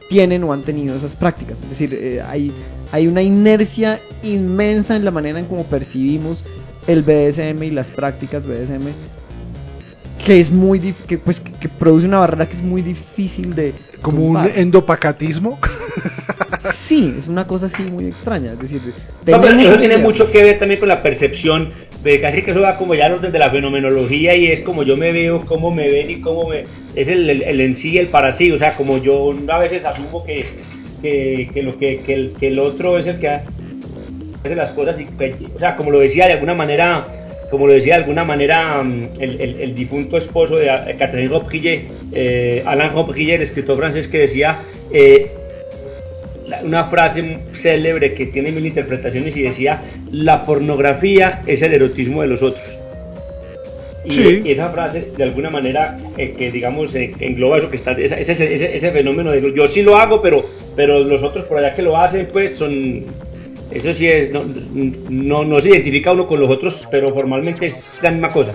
tienen o han tenido esas prácticas. Es decir, eh, hay, hay una inercia inmensa en la manera en cómo percibimos el BDSM y las prácticas BDSM que es muy que pues que, produce una barrera que es muy difícil de como un endopacatismo <laughs> sí es una cosa así muy extraña es decir eso tiene mucho que ver también con la percepción de casi que eso va como ya los de la fenomenología y es como yo me veo cómo me ven y cómo me es el, el, en sí el para sí o sea como yo a veces asumo que que, lo que, el, que el otro es el que hace las cosas y o sea como lo decía de alguna manera como lo decía de alguna manera mm, el, difunto esposo de Catherine Robillé, eh, Alain Robillé, el escritor francés que decía eh, una frase célebre que tiene mil interpretaciones y decía, la pornografía es el erotismo de los otros. Y, esa frase, de alguna manera, eh, que digamos, engloba eso que está, ese, ese, ese, fenómeno de yo sí lo hago, pero, pero los otros por allá que lo hacen, pues son eso sí es, no, no, se identifica uno con los otros, pero formalmente es la misma cosa.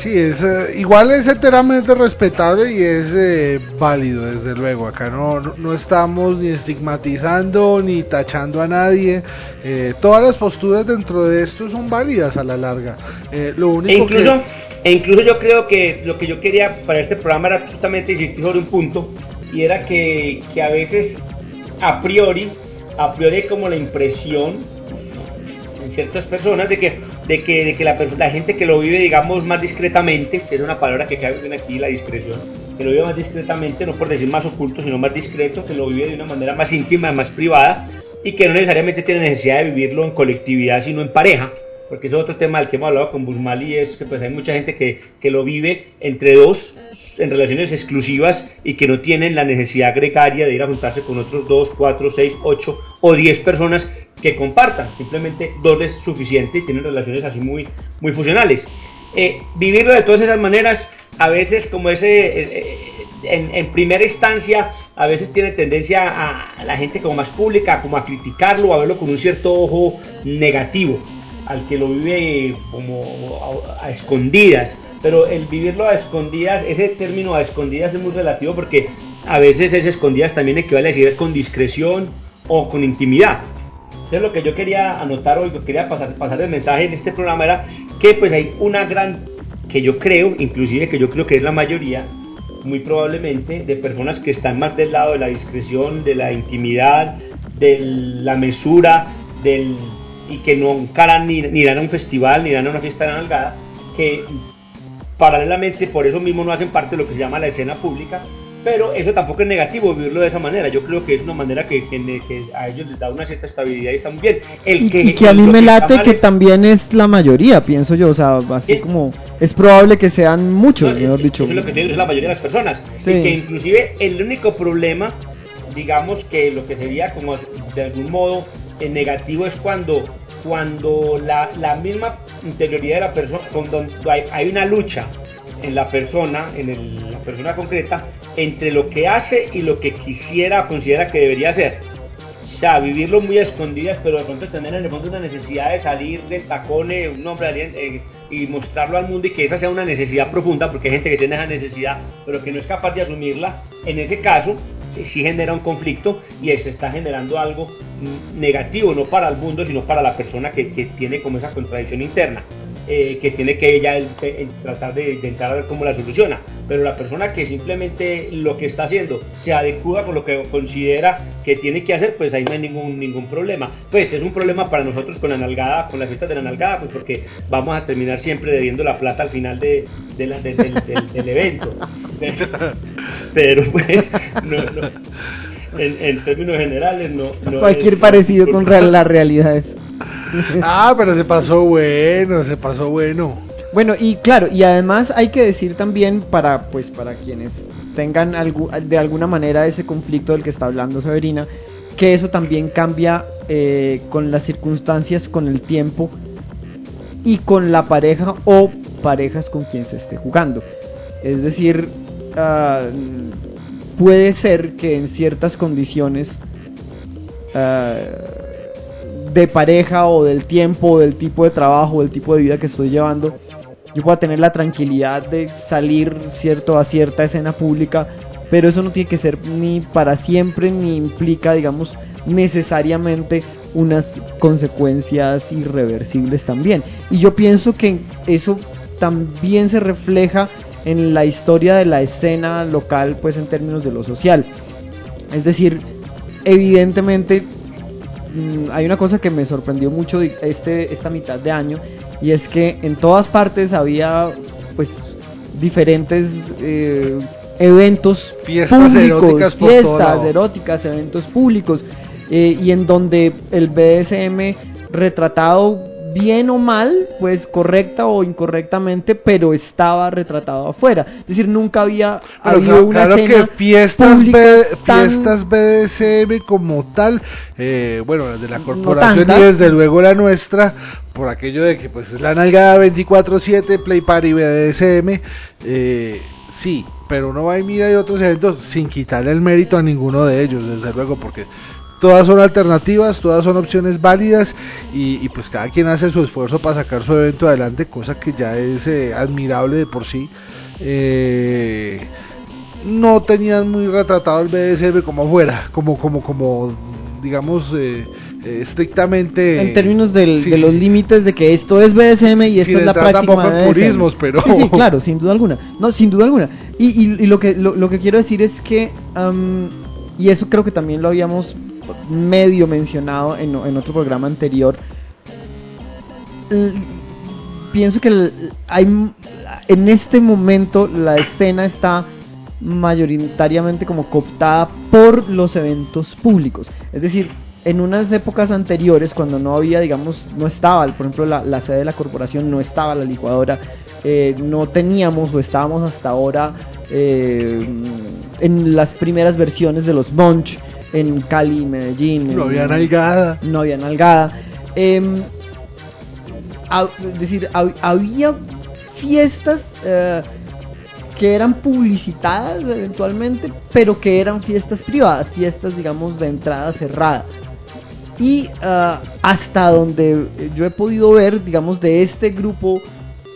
Sí, es eh, igual es enteramente respetable y es eh, válido, desde luego. Acá no, no estamos ni estigmatizando ni tachando a nadie. Eh, todas las posturas dentro de esto son válidas a la larga. lo único e incluso, e incluso yo creo que lo que yo quería para este programa era justamente insistir sobre un punto y era que, que a veces a priori a priori como la impresión en ciertas personas de que, de que, de que la, la, gente que lo vive, digamos, más discretamente, que es una palabra que cae bien aquí, la discreción, que lo vive más discretamente, no por decir más oculto, sino más discreto, que lo vive de una manera más íntima, más privada, y que no necesariamente tiene necesidad de vivirlo en colectividad, sino en pareja, porque es otro tema del que hemos hablado con Busmali, es que pues hay mucha gente que, que lo vive entre dos, en relaciones exclusivas y que no tienen la necesidad gregaria de ir a juntarse con otros 2, 4, 6, 8 o 10 personas que compartan. Simplemente dos es suficiente y tienen relaciones así muy, muy funcionales. Eh, vivirlo de todas esas maneras, a veces como ese, eh, eh, en, primera instancia, a veces tiene tendencia a, la gente como más pública, como a criticarlo, a verlo con un cierto ojo negativo, al que lo vive como a escondidas pero el vivirlo a escondidas, ese término a escondidas es muy relativo porque a veces ese escondidas también equivale a decir con discreción o con intimidad. Entonces lo que yo quería anotar hoy, lo quería pasar, pasar el mensaje en este programa era que pues hay una gran, que yo creo, inclusive que yo creo que es la mayoría, muy probablemente, de personas que están más del lado de la discreción, de la intimidad, de la mesura, del, y que no encaran ni, ni irán a un festival, ni irán a una fiesta de nalgada, que paralelamente por eso mismo no hacen parte de lo que se llama la escena pública Pero eso tampoco es negativo vivirlo de esa manera. Yo creo que es una manera que, que- que a ellos les da una cierta estabilidad y está muy bien. El Y, y que a mí me late que es- también es la mayoría, pienso yo, o sea, así Sí. como es probable que sean muchos, No, mejor es- dicho. Eso es lo que es la mayoría de las personas. Sí. Y que inclusive el único problema, digamos que lo que sería como de algún modo eh, negativo es cuando, cuando la, la misma interioridad de la persona, cuando hay, hay una lucha en la persona, en el- la persona concreta, entre lo que hace y lo que quisiera considera que debería hacer. O sea, vivirlo muy escondidas, pero de pronto tener en el fondo una necesidad de salir del tacón, eh, un hombre eh, y mostrarlo al mundo y que esa sea una necesidad profunda, porque hay gente que tiene esa necesidad, pero que no es capaz de asumirla. En ese caso, eh, sí genera un conflicto y se está generando algo mm, negativo, no para el mundo, sino para la persona que, que tiene como esa contradicción interna. eh, que tiene que ella el- el tratar de, de entrar ver cómo la soluciona. Pero la persona que simplemente lo que está haciendo se adecua con lo que considera que tiene que hacer, pues ahí no hay ningún, ningún problema. Pues es un problema para nosotros con la nalgada, con las fiestas de la nalgada, pues porque vamos a terminar siempre debiendo la plata al final de, de la- de- del, del- del evento. <laughs> Pero, pues, no, no. En, en términos generales, no. no Cualquier es- parecido con real- la realidad es. Ah, pero se pasó bueno, se pasó bueno. Bueno, y claro, y además hay que decir también para pues para quienes tengan algu- de alguna manera ese conflicto del que está hablando Severina, que eso también cambia eh, con las circunstancias, con el tiempo y con la pareja o parejas con quien se esté jugando. Es decir, ah, puede ser que en ciertas condiciones ah, de pareja o del tiempo o del tipo de trabajo o del tipo de vida que estoy llevando, yo pueda tener la tranquilidad de salir cierto a cierta escena pública, pero eso no tiene que ser ni para siempre ni implica, digamos, necesariamente unas consecuencias irreversibles también. Y yo pienso que eso también se refleja en la historia de la escena local, pues en términos de lo social. Es decir, evidentemente mm, hay una cosa que me sorprendió mucho de este, esta mitad de año y es que en todas partes había pues diferentes eh, eventos Fiestas públicos, eróticas fiestas eróticas, eventos públicos eh, y en donde el BDSM retratado bien o mal, pues correcta o incorrectamente, pero estaba retratado afuera. Es decir, nunca había Pero habido claro, una claro escena que fiestas, B- tan- fiestas BDSM como tal, eh, bueno, las de la corporación y desde luego la nuestra, por aquello de que pues es la nalgada 24-7, Play Party BDSM, eh, sí, pero uno va y mira hay otros eventos sin quitarle el mérito a ninguno de ellos, desde luego, porque todas son alternativas, todas son opciones válidas y, y, pues cada quien hace su esfuerzo para sacar su evento adelante, cosa que ya es eh, admirable de por sí. Eh, no tenían muy retratado el BDSM como afuera, como como como digamos eh, eh, estrictamente en términos del- Sí, de sí, los sí. límites de que esto es BDSM y esta es la práctica de purismos, pero- Sí, sí, claro, sin duda alguna. No, sin duda alguna. Y, y- y lo, que, lo, lo que quiero decir es que, y eso creo que también lo habíamos medio mencionado en, otro programa anterior, pienso que hay, en este momento la escena está mayoritariamente como cooptada por los eventos públicos. Es decir, en unas épocas anteriores, cuando no había, digamos, no estaba, por ejemplo, la, sede de la corporación, no estaba la licuadora, eh, no teníamos o estábamos hasta ahora eh, en las primeras versiones de los Bunch en Cali, Medellín. no en- había nalgada. no había nalgada. Em, es decir, hab- había fiestas eh, que eran publicitadas eventualmente, pero que eran fiestas privadas, fiestas, digamos, de entrada cerrada. Y ah, hasta donde yo he podido ver, digamos, de este grupo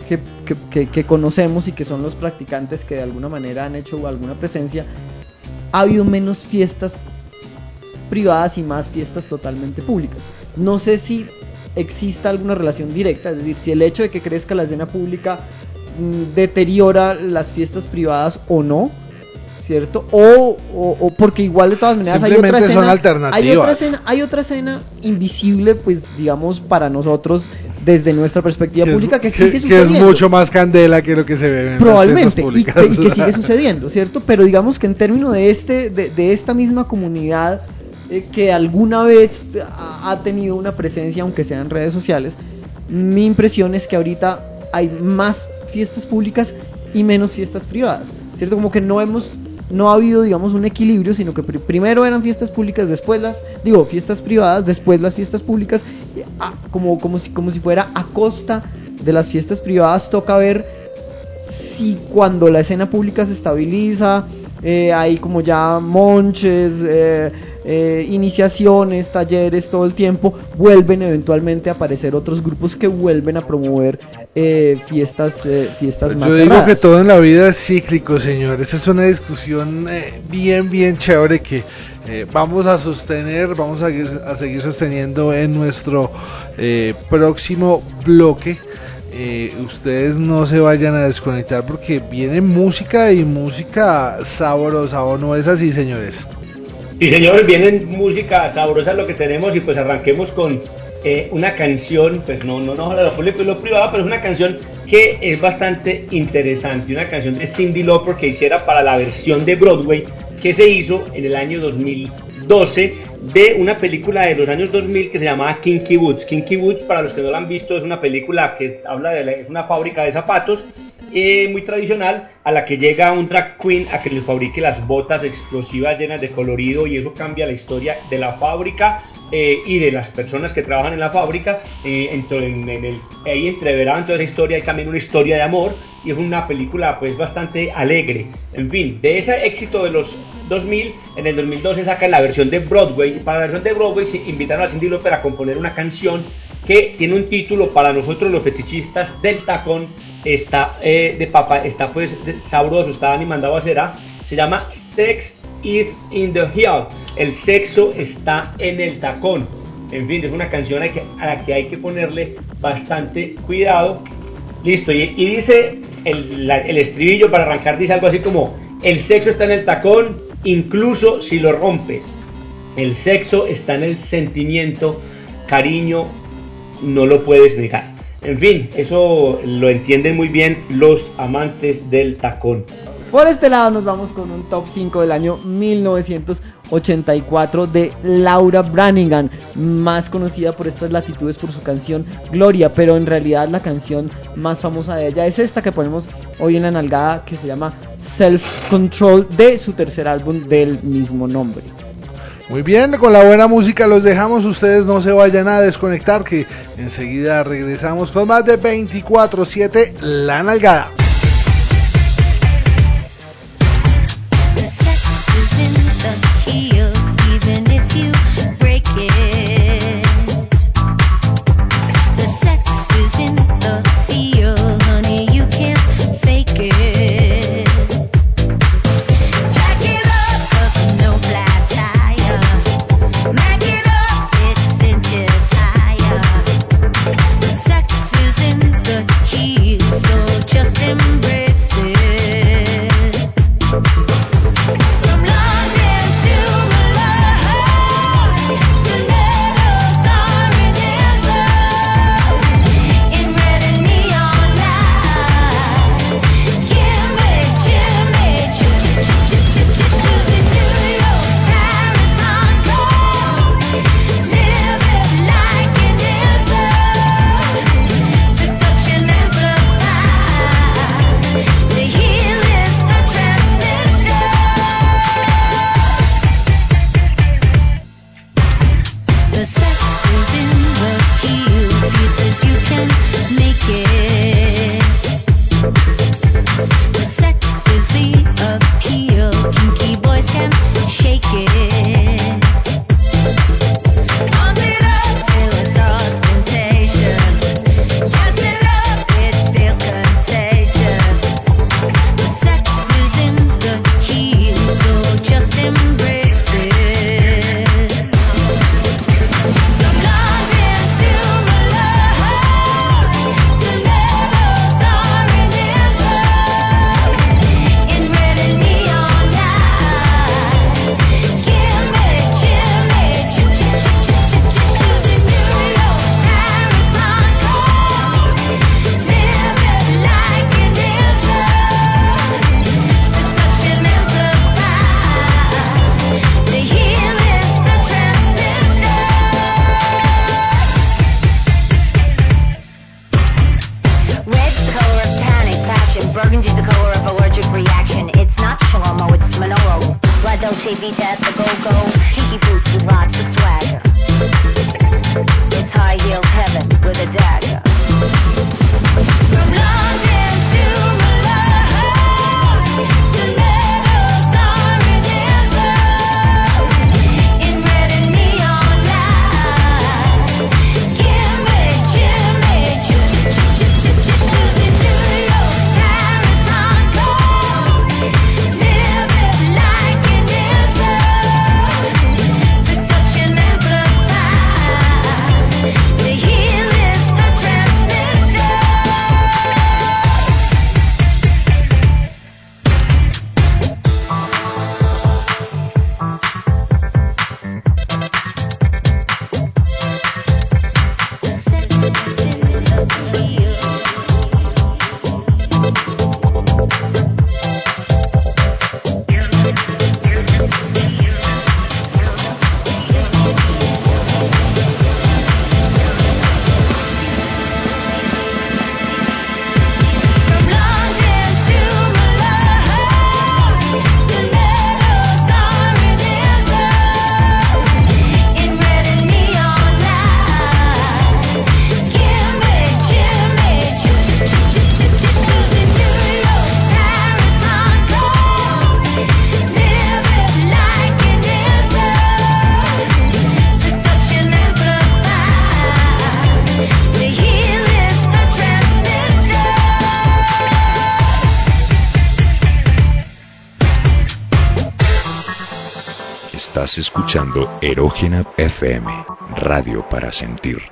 que, que- que- que conocemos y que son los practicantes que de alguna manera han hecho alguna presencia, ha habido menos fiestas privadas y más fiestas totalmente públicas. No sé si exista alguna relación directa, es decir, si el hecho de que crezca la escena pública mm, deteriora las fiestas privadas o no, ¿cierto? O, o- o porque igual de todas maneras hay otra escena, hay otra escena, hay otra escena invisible, pues digamos para nosotros desde nuestra perspectiva Que pública que, que- sigue que sucediendo. es mucho más candela que lo que se ve en las Probablemente, y que, públicas. y que sigue <laughs> sucediendo, ¿cierto? Pero digamos que en términos de, este, de, de esta misma comunidad eh, que alguna vez ha, tenido una presencia, aunque sea en redes sociales, mi impresión es que ahorita hay más fiestas públicas y menos fiestas privadas, ¿cierto? Como que no hemos, no ha habido, digamos, un equilibrio, sino que pri- primero eran fiestas públicas, después las, digo, fiestas privadas, después las fiestas públicas, ah, como, como, si, como si fuera a costa de las fiestas privadas, toca ver si cuando la escena pública se estabiliza, eh, hay como ya monches, eh, eh, iniciaciones, talleres todo el tiempo, vuelven eventualmente a aparecer otros grupos que vuelven a promover eh, fiestas, eh, fiestas más Yo digo cerradas. que todo en la vida es cíclico, señor. Esta es una discusión eh, bien, bien chévere que eh, vamos a sostener, vamos a, seguir- a seguir sosteniendo en nuestro eh, próximo bloque. Eh, ustedes no se vayan a desconectar porque viene música y música sabrosa, ¿o no es así, señores? Sí, señores, vienen música sabrosa lo que tenemos y pues arranquemos con eh, una canción, pues no, no, no, lo público y lo privado, pero es una canción que es bastante interesante, una canción de Cindy Lauper que hiciera para la versión de Broadway que se hizo en el año 2012 de una película de los años 2000 que se llamaba Kinky Boots. Kinky Boots, para los que no la han visto, es una película que habla de la- es una fábrica de zapatos eh, muy tradicional a la que llega un drag queen a que le fabrique las botas explosivas llenas de colorido y eso cambia la historia de la fábrica eh, y de las personas que trabajan en la fábrica. Eh, en, el, ahí entreverán toda esa historia, hay también una historia de amor y es una película pues bastante alegre. En fin, de ese éxito de los 2000, en el 2012 sacan la versión de Broadway para la versión de Broadway se invitaron a Cindy Lauper a componer una canción que tiene un título para nosotros los fetichistas del tacón, está eh, de papa, está pues sabroso, está animando a será, se llama Sex is in the heel, el sexo está en el tacón. En fin, es una canción a, que- a la que hay que ponerle bastante cuidado. Listo, y, dice el, el estribillo para arrancar, dice algo así como, el sexo está en el tacón, incluso si lo rompes. El sexo está en el sentimiento, cariño, no lo puedes negar. En fin, eso lo entienden muy bien los amantes del tacón. Por este lado nos vamos con un top 5 del año 1984 de Laura Branigan, más conocida por estas latitudes por su canción Gloria, pero en realidad la canción más famosa de ella es esta que ponemos hoy en la nalgada que se llama Self Control de su tercer álbum del mismo nombre. Muy bien, con la buena música los dejamos, ustedes no se vayan a desconectar que enseguida regresamos con más de 24/7 La Nalgada. Estás escuchando Erógena FM, radio para sentir.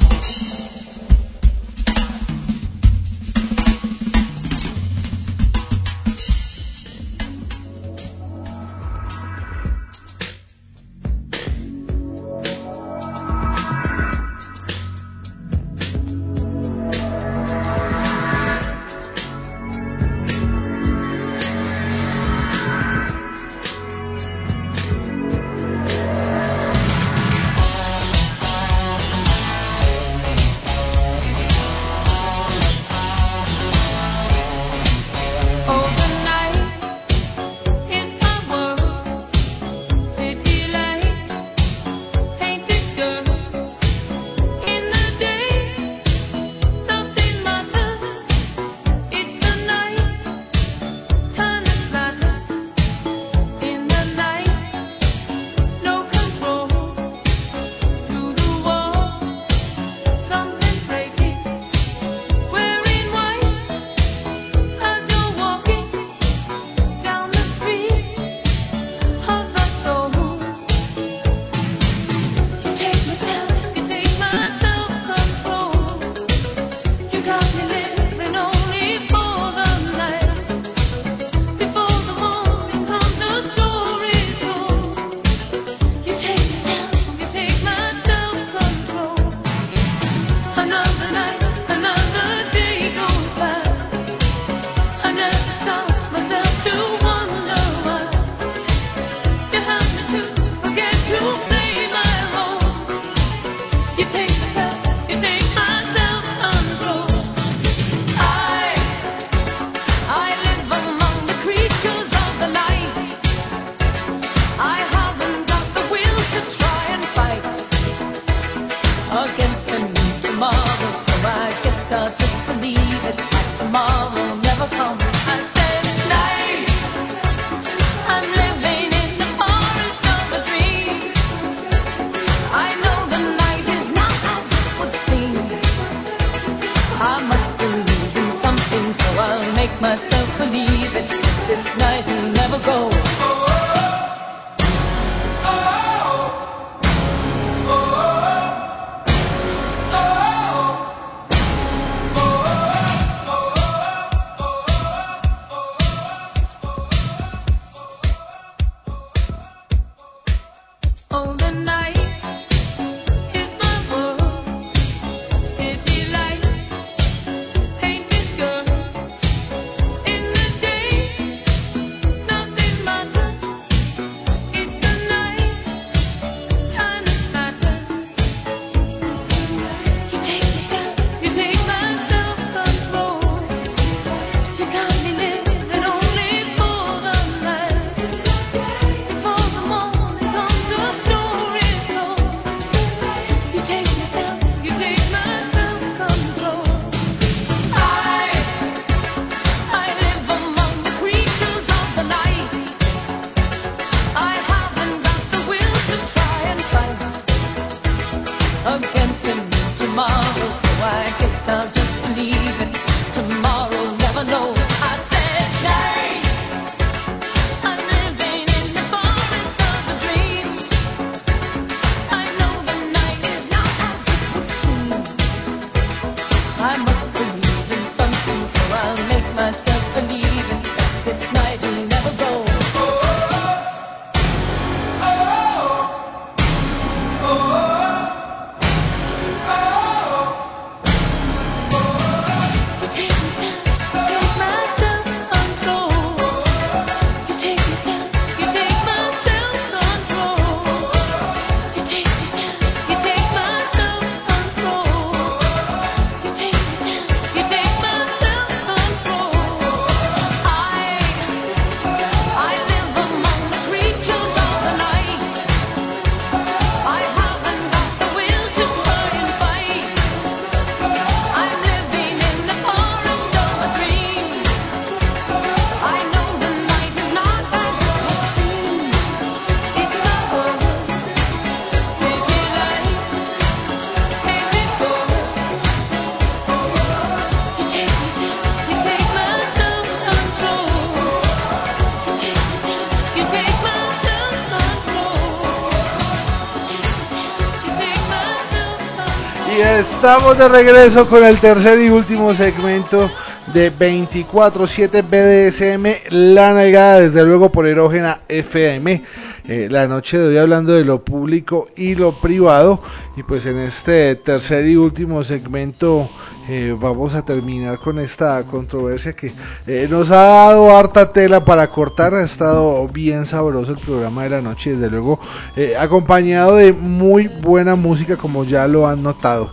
Estamos de regreso con el tercer y último segmento de 24-7 BDSM, la nalgada desde luego por erógena FM. Eh, la noche de hoy hablando de lo público y lo privado y pues en este tercer y último segmento eh, vamos a terminar con esta controversia que eh, nos ha dado harta tela para cortar, ha estado bien sabroso el programa de la noche, desde luego eh, acompañado de muy buena música como ya lo han notado.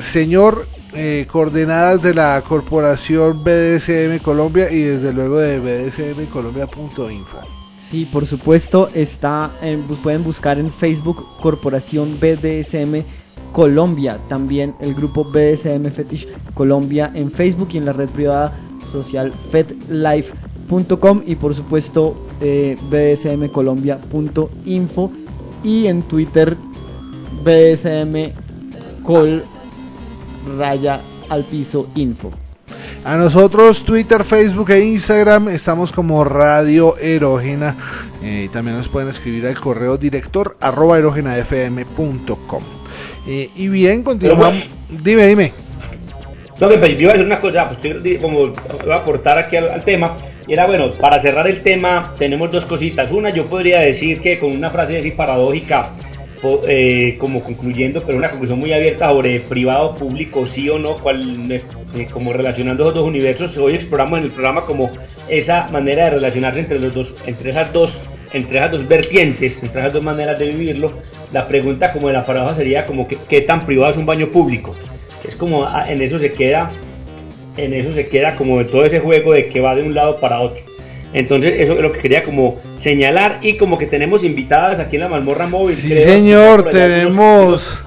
Señor, coordenadas de la corporación BDSM Colombia y desde luego de bdsmcolombia.info. Sí, por supuesto, está en- pueden buscar en Facebook Corporación BDSM Colombia, también el grupo BDSM Fetish Colombia en Facebook y en la red privada social fetlife.com y por supuesto eh, bdsmcolombia.info y en Twitter BDSM Col raya al piso info. A nosotros, Twitter, Facebook e Instagram, estamos como Radio Erógena. Eh, y también nos pueden escribir al correo director arroba erogenafm.com. Eh, y bien, continuamos. Dime, dime. No, que pues, yo iba a decir una cosa, pues yo como voy a aportar aquí al, al tema, era bueno, para cerrar el tema tenemos dos cositas. Una, yo podría decir que con una frase así paradójica, eh, como concluyendo, pero una conclusión muy abierta sobre privado, público, sí o no, cuál, eh, como relacionando esos dos universos, hoy exploramos en el programa como esa manera de relacionarse entre los dos, entre esas dos, entre esas dos vertientes, entre esas dos maneras de vivirlo. La pregunta como de la paradoja sería como que, qué tan privado es un baño público. Es como ah, en eso se queda en eso se queda como todo ese juego de que va de un lado para otro. Entonces, eso es lo que quería como señalar y como que tenemos invitadas aquí en la mazmorra móvil. Sí, creo, señor, tenemos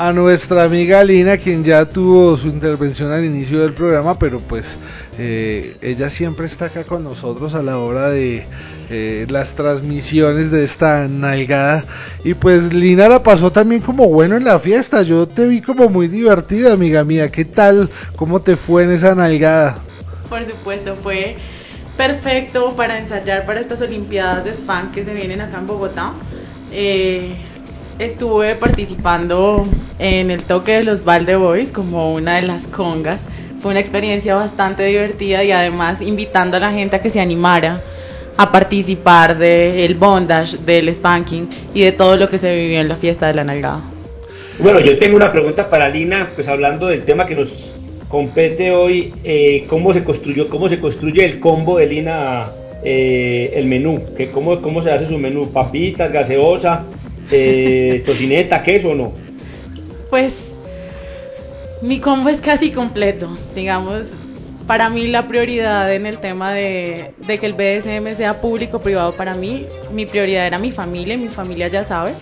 a nuestra amiga Lina, quien ya tuvo su intervención al inicio del programa, pero pues eh, ella siempre está acá con nosotros a la hora de eh, las transmisiones de esta nalgada. Y pues Lina la pasó también como bueno en la fiesta. Yo te vi como muy divertida, amiga mía. ¿Qué tal? ¿Cómo te fue en esa nalgada? Por supuesto, fue perfecto para ensayar para estas Olimpiadas de Spam que se vienen acá en Bogotá. Eh, estuve participando en el toque de los Valde Boys como una de las congas. Fue una experiencia bastante divertida y además invitando a la gente a que se animara a participar del bondage, del spanking y de todo lo que se vivió en la fiesta de la nalgada. Bueno, yo tengo una pregunta para Lina, pues hablando del tema que nos compete hoy, eh, cómo se construyó, cómo se construye el combo de Lina, eh, el menú, que cómo, cómo se hace su menú, papitas, gaseosa, eh, tocineta, queso o no. Pues mi combo es casi completo, digamos. Para mí la prioridad en el tema de, de que el BDSM sea público o privado, para mí, mi prioridad era mi familia y mi familia ya sabe.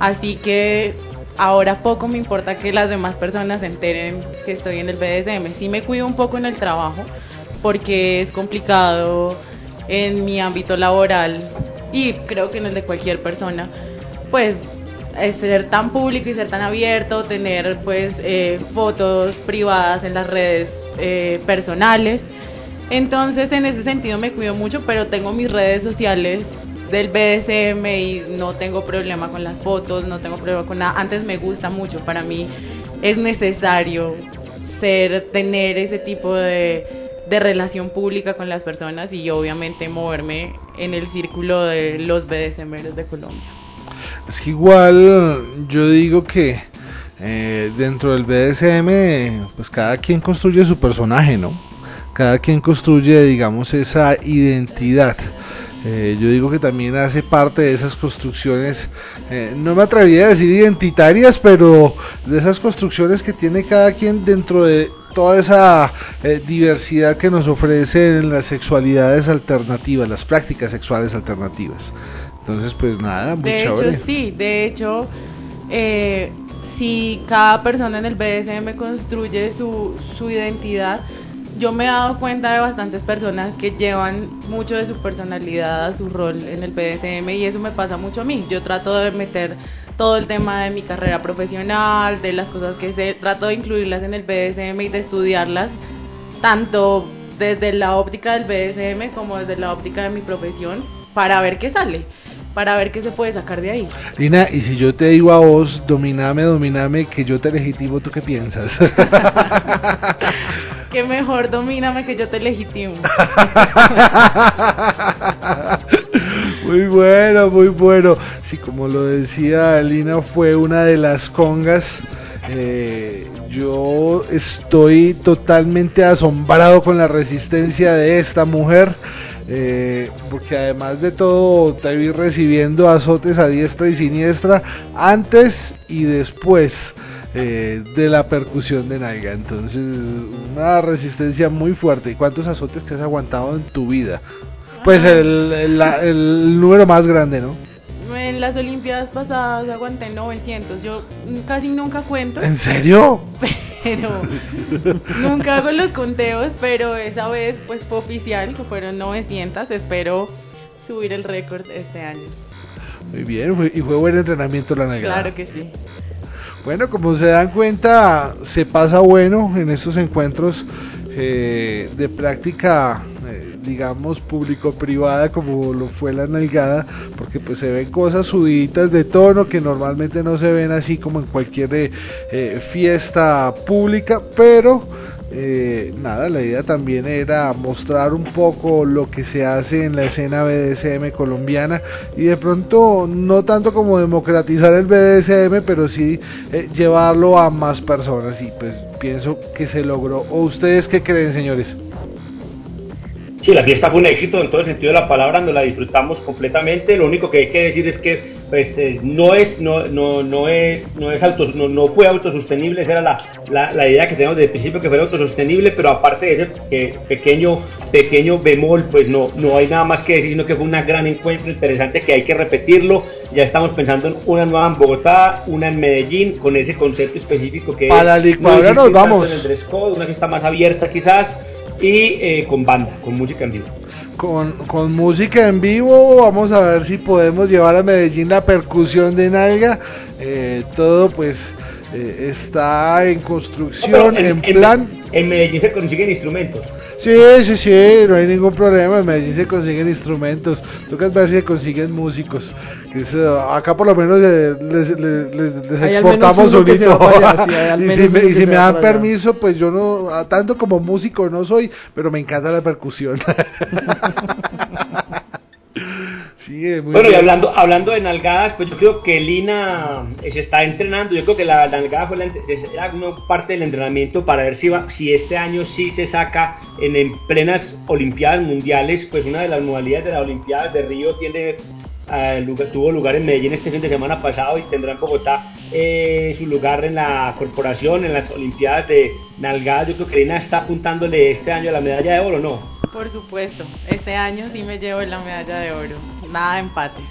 Así que ahora poco me importa que las demás personas se enteren que estoy en el BDSM. Sí me cuido un poco en el trabajo porque es complicado en mi ámbito laboral y creo que en el de cualquier persona, pues es ser tan público y ser tan abierto, tener pues eh, fotos privadas en las redes eh, personales. Entonces en ese sentido me cuido mucho, pero tengo mis redes sociales del BDSM y no tengo problema con las fotos, no tengo problema con nada. Antes me gusta mucho, para mí es necesario ser, tener ese tipo de, de relación pública con las personas y obviamente moverme en el círculo de los BDSMeros de Colombia. Es que igual yo digo que eh, dentro del BDSM, pues cada quien construye su personaje, ¿no? Cada quien construye, digamos, esa identidad. Eh, yo digo que también hace parte de esas construcciones, eh, no me atrevería a decir identitarias, pero de esas construcciones que tiene cada quien dentro de toda esa diversidad que nos ofrecen las sexualidades alternativas, las prácticas sexuales alternativas. Entonces, pues nada, muy De hecho, sí, de hecho, eh, si cada persona en el BDSM construye su, su identidad, yo me he dado cuenta de bastantes personas que llevan mucho de su personalidad a su rol en el BDSM y eso me pasa mucho a mí. Yo trato de meter todo el tema de mi carrera profesional, de las cosas que sé, trato de incluirlas en el BDSM y de estudiarlas tanto desde la óptica del BDSM como desde la óptica de mi profesión para ver qué sale, para ver qué se puede sacar de ahí. Lina, y si yo te digo a vos, dominame, dominame, que yo te legitimo, ¿tú qué piensas? <laughs> Qué mejor domíname que yo te legitimo. <laughs> Muy bueno, muy bueno. Sí, como lo decía Lina, fue una de las congas. Eh, yo estoy totalmente asombrado con la resistencia de esta mujer. Eh, porque además de todo te vi recibiendo azotes a diestra y siniestra antes y después eh, de la percusión de nalga. Entonces, una resistencia muy fuerte. ¿Y cuántos azotes te has aguantado en tu vida? Pues el, el número más grande, ¿no? En las Olimpiadas pasadas aguanté 900. Yo casi nunca cuento, ¿En serio? <laughs> pero nunca hago los conteos, pero esa vez pues fue oficial, que fueron 900. Espero subir el récord este año. Muy bien, y fue buen entrenamiento la nalgada. Claro que sí. Bueno, como se dan cuenta, se pasa bueno en estos encuentros eh, de práctica, eh, digamos, público-privada, como lo fue la nalgada, porque pues se ven cosas subiditas de tono que normalmente no se ven así como en cualquier eh, fiesta pública, pero eh, nada, la idea también era mostrar un poco lo que se hace en la escena BDSM colombiana y de pronto no tanto como democratizar el BDSM, pero sí eh, llevarlo a más personas y pues pienso que se logró. ¿O ustedes qué creen, señores? Sí, la fiesta fue un éxito en todo el sentido de la palabra, nos la disfrutamos completamente. Lo único que hay que decir es que pues, eh, no es, no, no, no es, no es auto, no, no fue autosostenible. Esa era la, la, la idea que teníamos desde el principio que fuera autosostenible, pero aparte de ese que, pequeño, pequeño bemol, pues no, no hay nada más que decir, sino que fue un gran encuentro interesante que hay que repetirlo. Ya estamos pensando en una nueva en Bogotá, una en Medellín, con ese concepto específico que Para la es licuadora nos vamos. en el dress code, una fiesta más abierta quizás y eh, con banda, con música en vivo. Con, con música en vivo, vamos a ver si podemos llevar a Medellín la percusión de nalga. Eh, todo pues eh, está en construcción, No, en, plan. En Medellín se consiguen instrumentos. Sí, sí, sí, no hay ningún problema. En Medellín se consiguen instrumentos. Toca ver si se consiguen músicos. Que eh, acá por lo menos eh, les, exportamos un hito. sí, <laughs> y si me, y si me dan allá. permiso, pues yo no, tanto como músico no soy, pero me encanta la percusión. <laughs> sí, muy Bueno, y hablando, hablando de nalgadas, pues yo creo que Lina eh, se está entrenando. Yo creo que la nalgada fue la, era una parte del entrenamiento para ver si, va, si este año sí se saca en, en plenas Olimpiadas Mundiales. Pues una de las modalidades de las Olimpiadas de Río tiene, eh, lugar- tuvo lugar en Medellín este fin de semana pasado y tendrá en Bogotá eh, su lugar en la corporación, en las Olimpiadas de nalgadas. Yo creo que Lina está apuntándole este año a la medalla de oro, ¿no? Por supuesto, este año sí me llevo la medalla de oro. Nada de empates.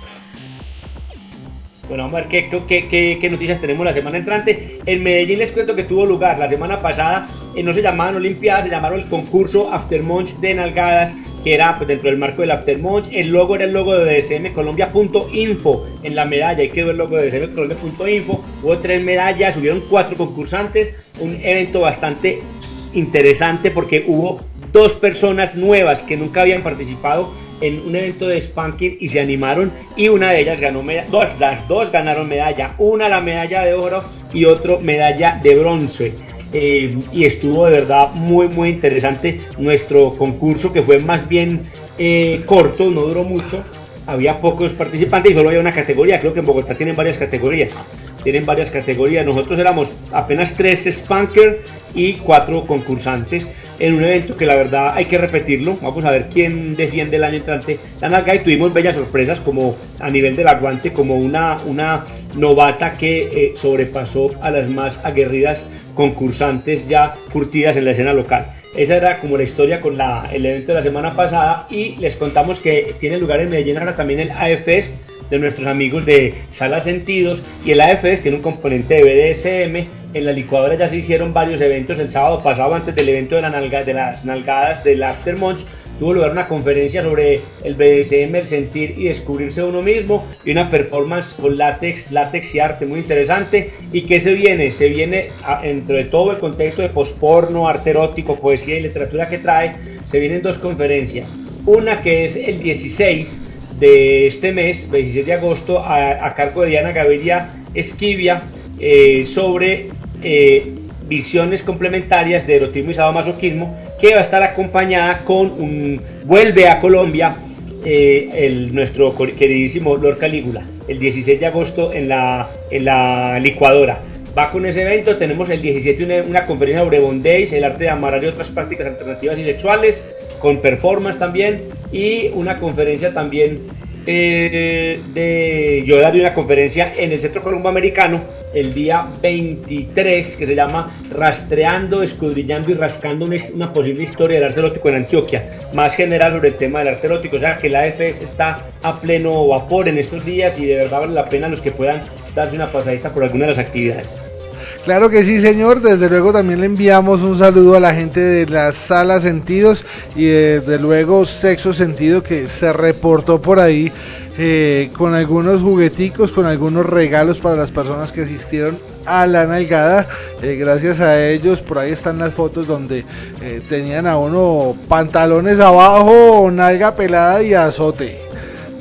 Bueno, vamos a ver qué, qué, qué- qué noticias tenemos la semana entrante. En Medellín les cuento que tuvo lugar la semana pasada, eh, no se llamaban Olimpiadas, se llamaron el concurso After Munch de Nalgadas, que era pues, dentro del marco del After Munch. El logo era el logo de dsmcolombia.info en la medalla, y quedó el logo de dsmcolombia.info. Hubo tres medallas, hubieron cuatro concursantes, un evento bastante interesante porque hubo dos personas nuevas que nunca habían participado en un evento de spanking y se animaron y una de ellas ganó medalla, dos, las dos ganaron medalla, una la medalla de oro y otro medalla de bronce. Eh, y estuvo de verdad muy muy interesante nuestro concurso que fue más bien eh, corto, no duró mucho, había pocos participantes y solo había una categoría, creo que en Bogotá tienen varias categorías, tienen varias categorías, nosotros éramos apenas tres spanker y cuatro concursantes en un evento que la verdad hay que repetirlo, vamos a ver quién defiende el año entrante. La nalga y tuvimos bellas sorpresas como a nivel del aguante, como una, una novata que eh, sobrepasó a las más aguerridas concursantes ya curtidas en la escena local. Esa era como la historia con la, el evento de la semana pasada y les contamos que tiene lugar en Medellín ahora también el AFES de nuestros amigos de Sala Sentidos y el AFES tiene un componente de BDSM. En la licuadora ya se hicieron varios eventos el sábado pasado antes del evento de, la nalga, de las nalgadas del After Munch tuvo lugar una conferencia sobre el BDSM, el sentir y descubrirse uno mismo y una performance con látex, látex y arte muy interesante. ¿Y qué se viene? Se viene a- dentro de todo el contexto de posporno, arte erótico, poesía y literatura que trae, se vienen dos conferencias. Una que es el 16 de este mes, 16 de agosto, a, a cargo de Diana Gaviria Esquivia, eh, sobre eh, visiones complementarias de erotismo y sadomasoquismo, que va a estar acompañada con un vuelve a Colombia eh, el, nuestro queridísimo Lord Calígula, el 16 de agosto en la, en la licuadora. Va con ese evento, tenemos el 17 una, una conferencia sobre bondage, el arte de amar y otras prácticas alternativas y sexuales, con performance también, y una conferencia también eh, yo daré una conferencia en el Centro Colombo Americano el día 23 que se llama Rastreando, Escudriñando y Rascando una, una posible historia del arte erótico en Antioquia, más general sobre el tema del arte erótico, o sea que la AFS está a pleno vapor en estos días y de verdad vale la pena los que puedan darse una pasadita por alguna de las actividades. Claro que sí, señor. Desde luego también le enviamos un saludo a la gente de la sala Sentidos y desde luego Sexo Sentido que se reportó por ahí eh, con algunos jugueticos, con algunos regalos para las personas que asistieron a la nalgada. Eh, gracias a ellos, por ahí están las fotos donde eh, tenían a uno pantalones abajo, nalga pelada y azote.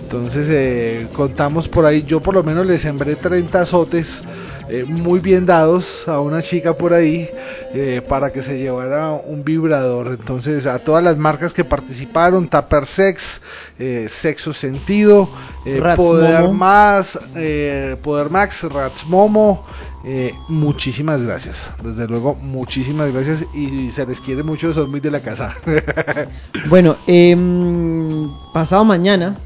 Entonces eh, contamos por ahí, yo por lo menos le sembré 30 azotes eh, muy bien dados a una chica por ahí eh, para que se llevara un vibrador. Entonces a todas las marcas que participaron, Tupper Sex, eh, Sexo Sentido, Poder Momo. Más, Poder Max, Rats Momo, eh, muchísimas gracias. Desde luego, muchísimas gracias y se les quiere mucho, son muy de la casa. <laughs> Bueno, em, pasado mañana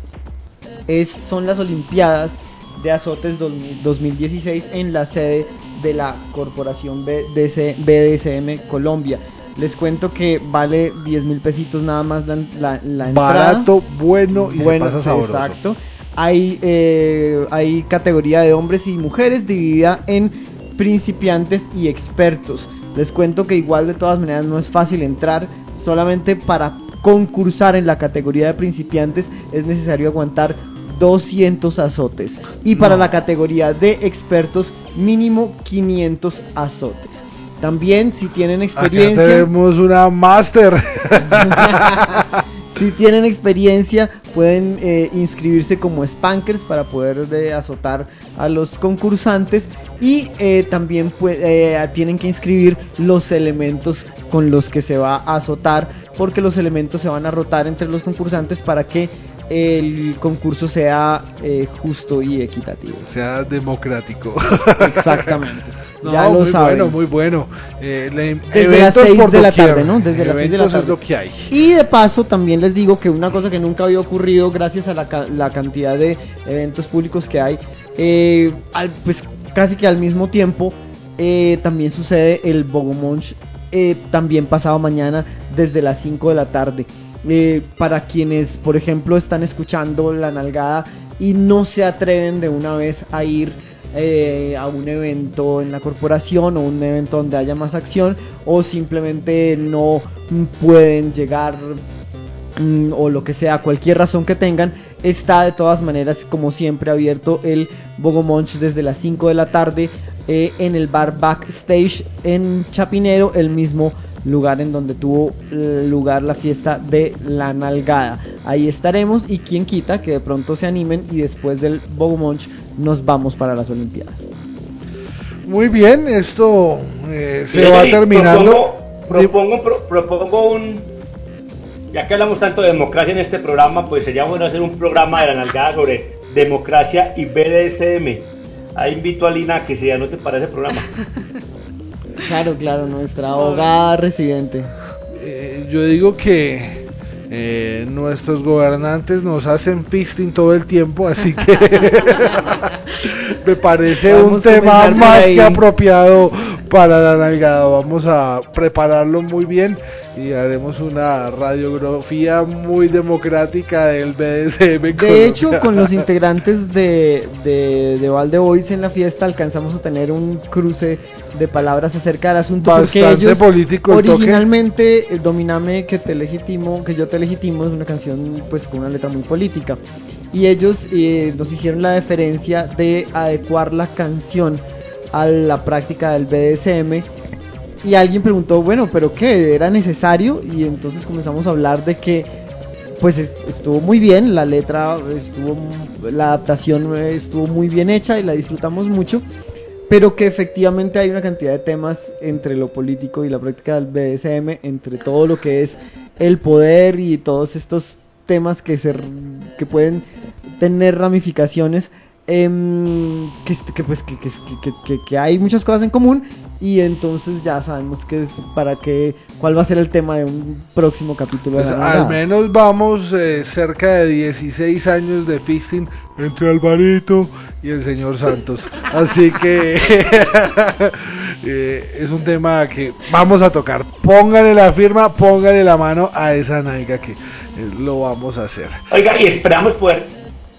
es, son las Olimpiadas de Azotes 2000 2016 en la sede de la Corporación BDC BDSM Colombia. Les cuento que vale 10 mil pesitos nada más la, la- la entrada. Barato, bueno y Bueno, se pasa sabroso. Exacto. Hay, eh, hay categoría de hombres y mujeres dividida en principiantes y expertos. Les cuento que igual de todas maneras no es fácil entrar. Solamente para concursar en la categoría de principiantes es necesario aguantar 200 azotes. Y para No. la categoría de expertos mínimo 500 azotes. También si tienen Acá experiencia... tenemos una máster. <laughs> Si tienen experiencia, pueden eh, inscribirse como spankers para poder de, azotar a los concursantes y eh, también eh, tienen que inscribir los elementos con los que se va a azotar porque los elementos se van a rotar entre los concursantes para que el concurso sea eh, justo y equitativo. sea democrático. Exactamente. <laughs> No, ya lo muy saben. bueno, muy bueno. Eh, le- Desde las eventos 6 por de la tarde, ¿no? Desde las 6 de la tarde. es lo que hay. Y de paso también les digo que una cosa que nunca había ocurrido gracias a la, ca- la cantidad de eventos públicos que hay, eh, pues casi que al mismo tiempo eh, también sucede el Bogomonch eh, también pasado mañana desde las 5 de la tarde. Eh, para quienes, por ejemplo, están escuchando la nalgada y no se atreven de una vez a ir a un evento en la corporación o un evento donde haya más acción o simplemente no pueden llegar mm, o lo que sea, cualquier razón que tengan, está de todas maneras como siempre abierto el Bogomonch desde las 5 de la tarde eh, en el bar Backstage en Chapinero, el mismo lugar en donde tuvo eh, lugar la fiesta de la nalgada. Ahí estaremos y quien quita que de pronto se animen y después del Bogomonch nos vamos para las Olimpiadas. Muy bien, esto eh, se va terminando. Propongo, propongo, pro- propongo un. Ya que hablamos tanto de democracia en este programa, pues sería bueno hacer un programa de la nalgada sobre democracia y BDSM. Ahí invito a Lina a que se anote para ese programa. <laughs> Claro, claro, nuestra abogada residente. Eh, yo digo que eh, nuestros gobernantes nos hacen fisting todo el tiempo, así que <laughs> <laughs> me parece un tema más que apropiado para la nalgada. Vamos a prepararlo muy bien y haremos una radiografía muy democrática del BDSM. De hecho, con los <laughs> integrantes de, de, de Valde Boys en la fiesta alcanzamos a tener un cruce de palabras acerca del asunto porque Bastante ellos político el toque. originalmente el Dominame que te legitimo, que yo te legitimo es una canción pues con una letra muy política y ellos eh, nos hicieron la deferencia de adecuar la canción a la práctica del BDSM y alguien preguntó, bueno, pero ¿qué? ¿Era necesario? Y entonces comenzamos a hablar de que pues es- estuvo muy bien, la letra estuvo, la adaptación estuvo muy bien hecha y la disfrutamos mucho, pero que efectivamente hay una cantidad de temas entre lo político y la práctica del BDSM, entre todo lo que es el poder y todos estos temas que se que pueden tener ramificaciones em, que, que, pues que, que, que- que- que hay muchas cosas en común y entonces ya sabemos que es para qué cuál va a ser el tema de un próximo capítulo Pues de la al menos vamos eh, cerca de 16 años de fisting entre Alvarito y el señor Santos. Así que <laughs> eh, es un tema que vamos a tocar. Póngale la firma, póngale la mano a esa naiga que eh, lo vamos a hacer. Oiga, y esperamos poder,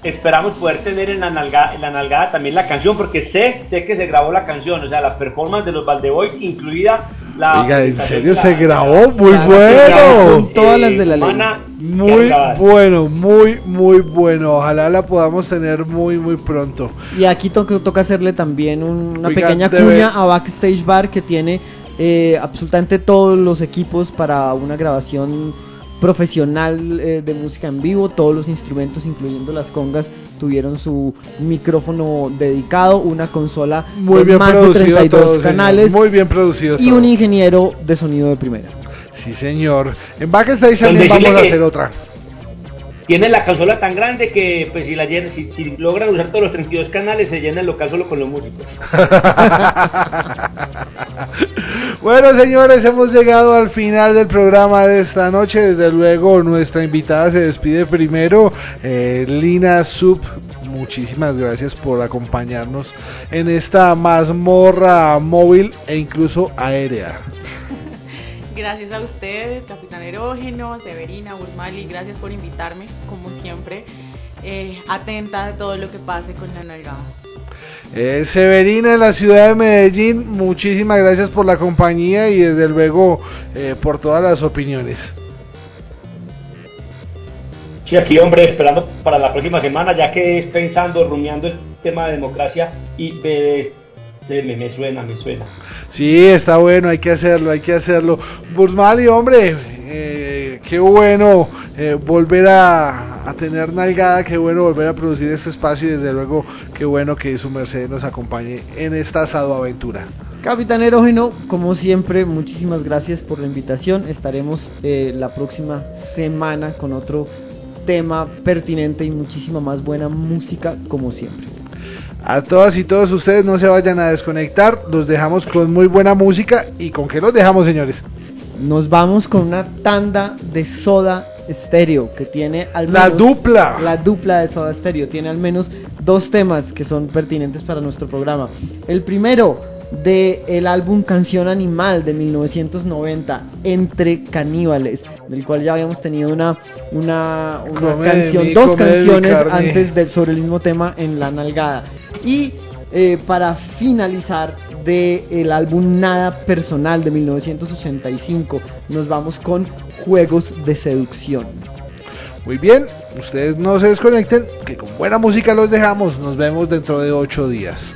esperamos poder tener en la nalgada, en la nalgada también la canción, porque sé, sé que se grabó la canción, o sea, la performance de los Valdeboy, incluida la. Oiga, ¿en serio se la- grabó? Muy bueno. con todas las de la ley. Muy bueno, muy, muy bueno. Ojalá la podamos tener muy, muy pronto. Y aquí toca, toca hacerle también un- una Oiga, pequeña cuña a Backstage Bar que tiene eh, absolutamente todos los equipos para una grabación profesional eh, de música en vivo. Todos los instrumentos, incluyendo las congas, tuvieron su micrófono dedicado, una consola Muy bien más de producido 32 todo, señor. canales Muy bien producido y todo. un ingeniero de sonido de primera. Sí, señor. En Backstage también vamos a hacer otra. Tiene la consola tan grande que, pues, si, la si, si logran usar todos los 32 canales, se llena el local solo con los músicos. <laughs> bueno, señores, hemos llegado al final del programa de esta noche. Desde luego, nuestra invitada se despide primero. Eh, Lina Sub, muchísimas gracias por acompañarnos en esta mazmorra móvil e incluso aérea. Gracias a ustedes, Capitán Erógeno, Severina, Burmali, gracias por invitarme, como siempre. Eh, atenta a todo lo que pase con la nalgada. Eh, Severina en la ciudad de Medellín, muchísimas gracias por la compañía y desde luego eh, por todas las opiniones. Sí, aquí, hombre, esperando para la próxima semana, ya que es pensando, rumiando el tema de democracia y me, me, me suena, me suena. Sí, está bueno, hay que hacerlo, hay que hacerlo. Bursmali, hombre, eh, qué bueno eh, volver a, a tener nalgada, qué bueno volver a producir este espacio y desde luego qué bueno que su merced nos acompañe en esta asado aventura. Capitán Erógeno, como siempre, muchísimas gracias por la invitación. Estaremos eh, la próxima semana con otro tema pertinente y muchísima más buena música, como siempre. A todas y todos ustedes no se vayan a desconectar, los dejamos con muy buena música y con qué los dejamos, señores. Nos vamos con una tanda de soda estéreo que tiene al La menos dupla. la dupla de soda estéreo tiene al menos dos temas que son pertinentes para nuestro programa. El primero de el álbum Canción Animal de 1990 Entre Caníbales, del cual ya habíamos tenido una una, una Come de canción, mí, dos de canciones antes de sobre el mismo tema en La Nalgada. Y eh, para finalizar de el álbum Nada Personal de 1985 nos vamos con Juegos de Seducción. Muy bien, ustedes no se desconecten, que con buena música los dejamos, nos vemos dentro de ocho días.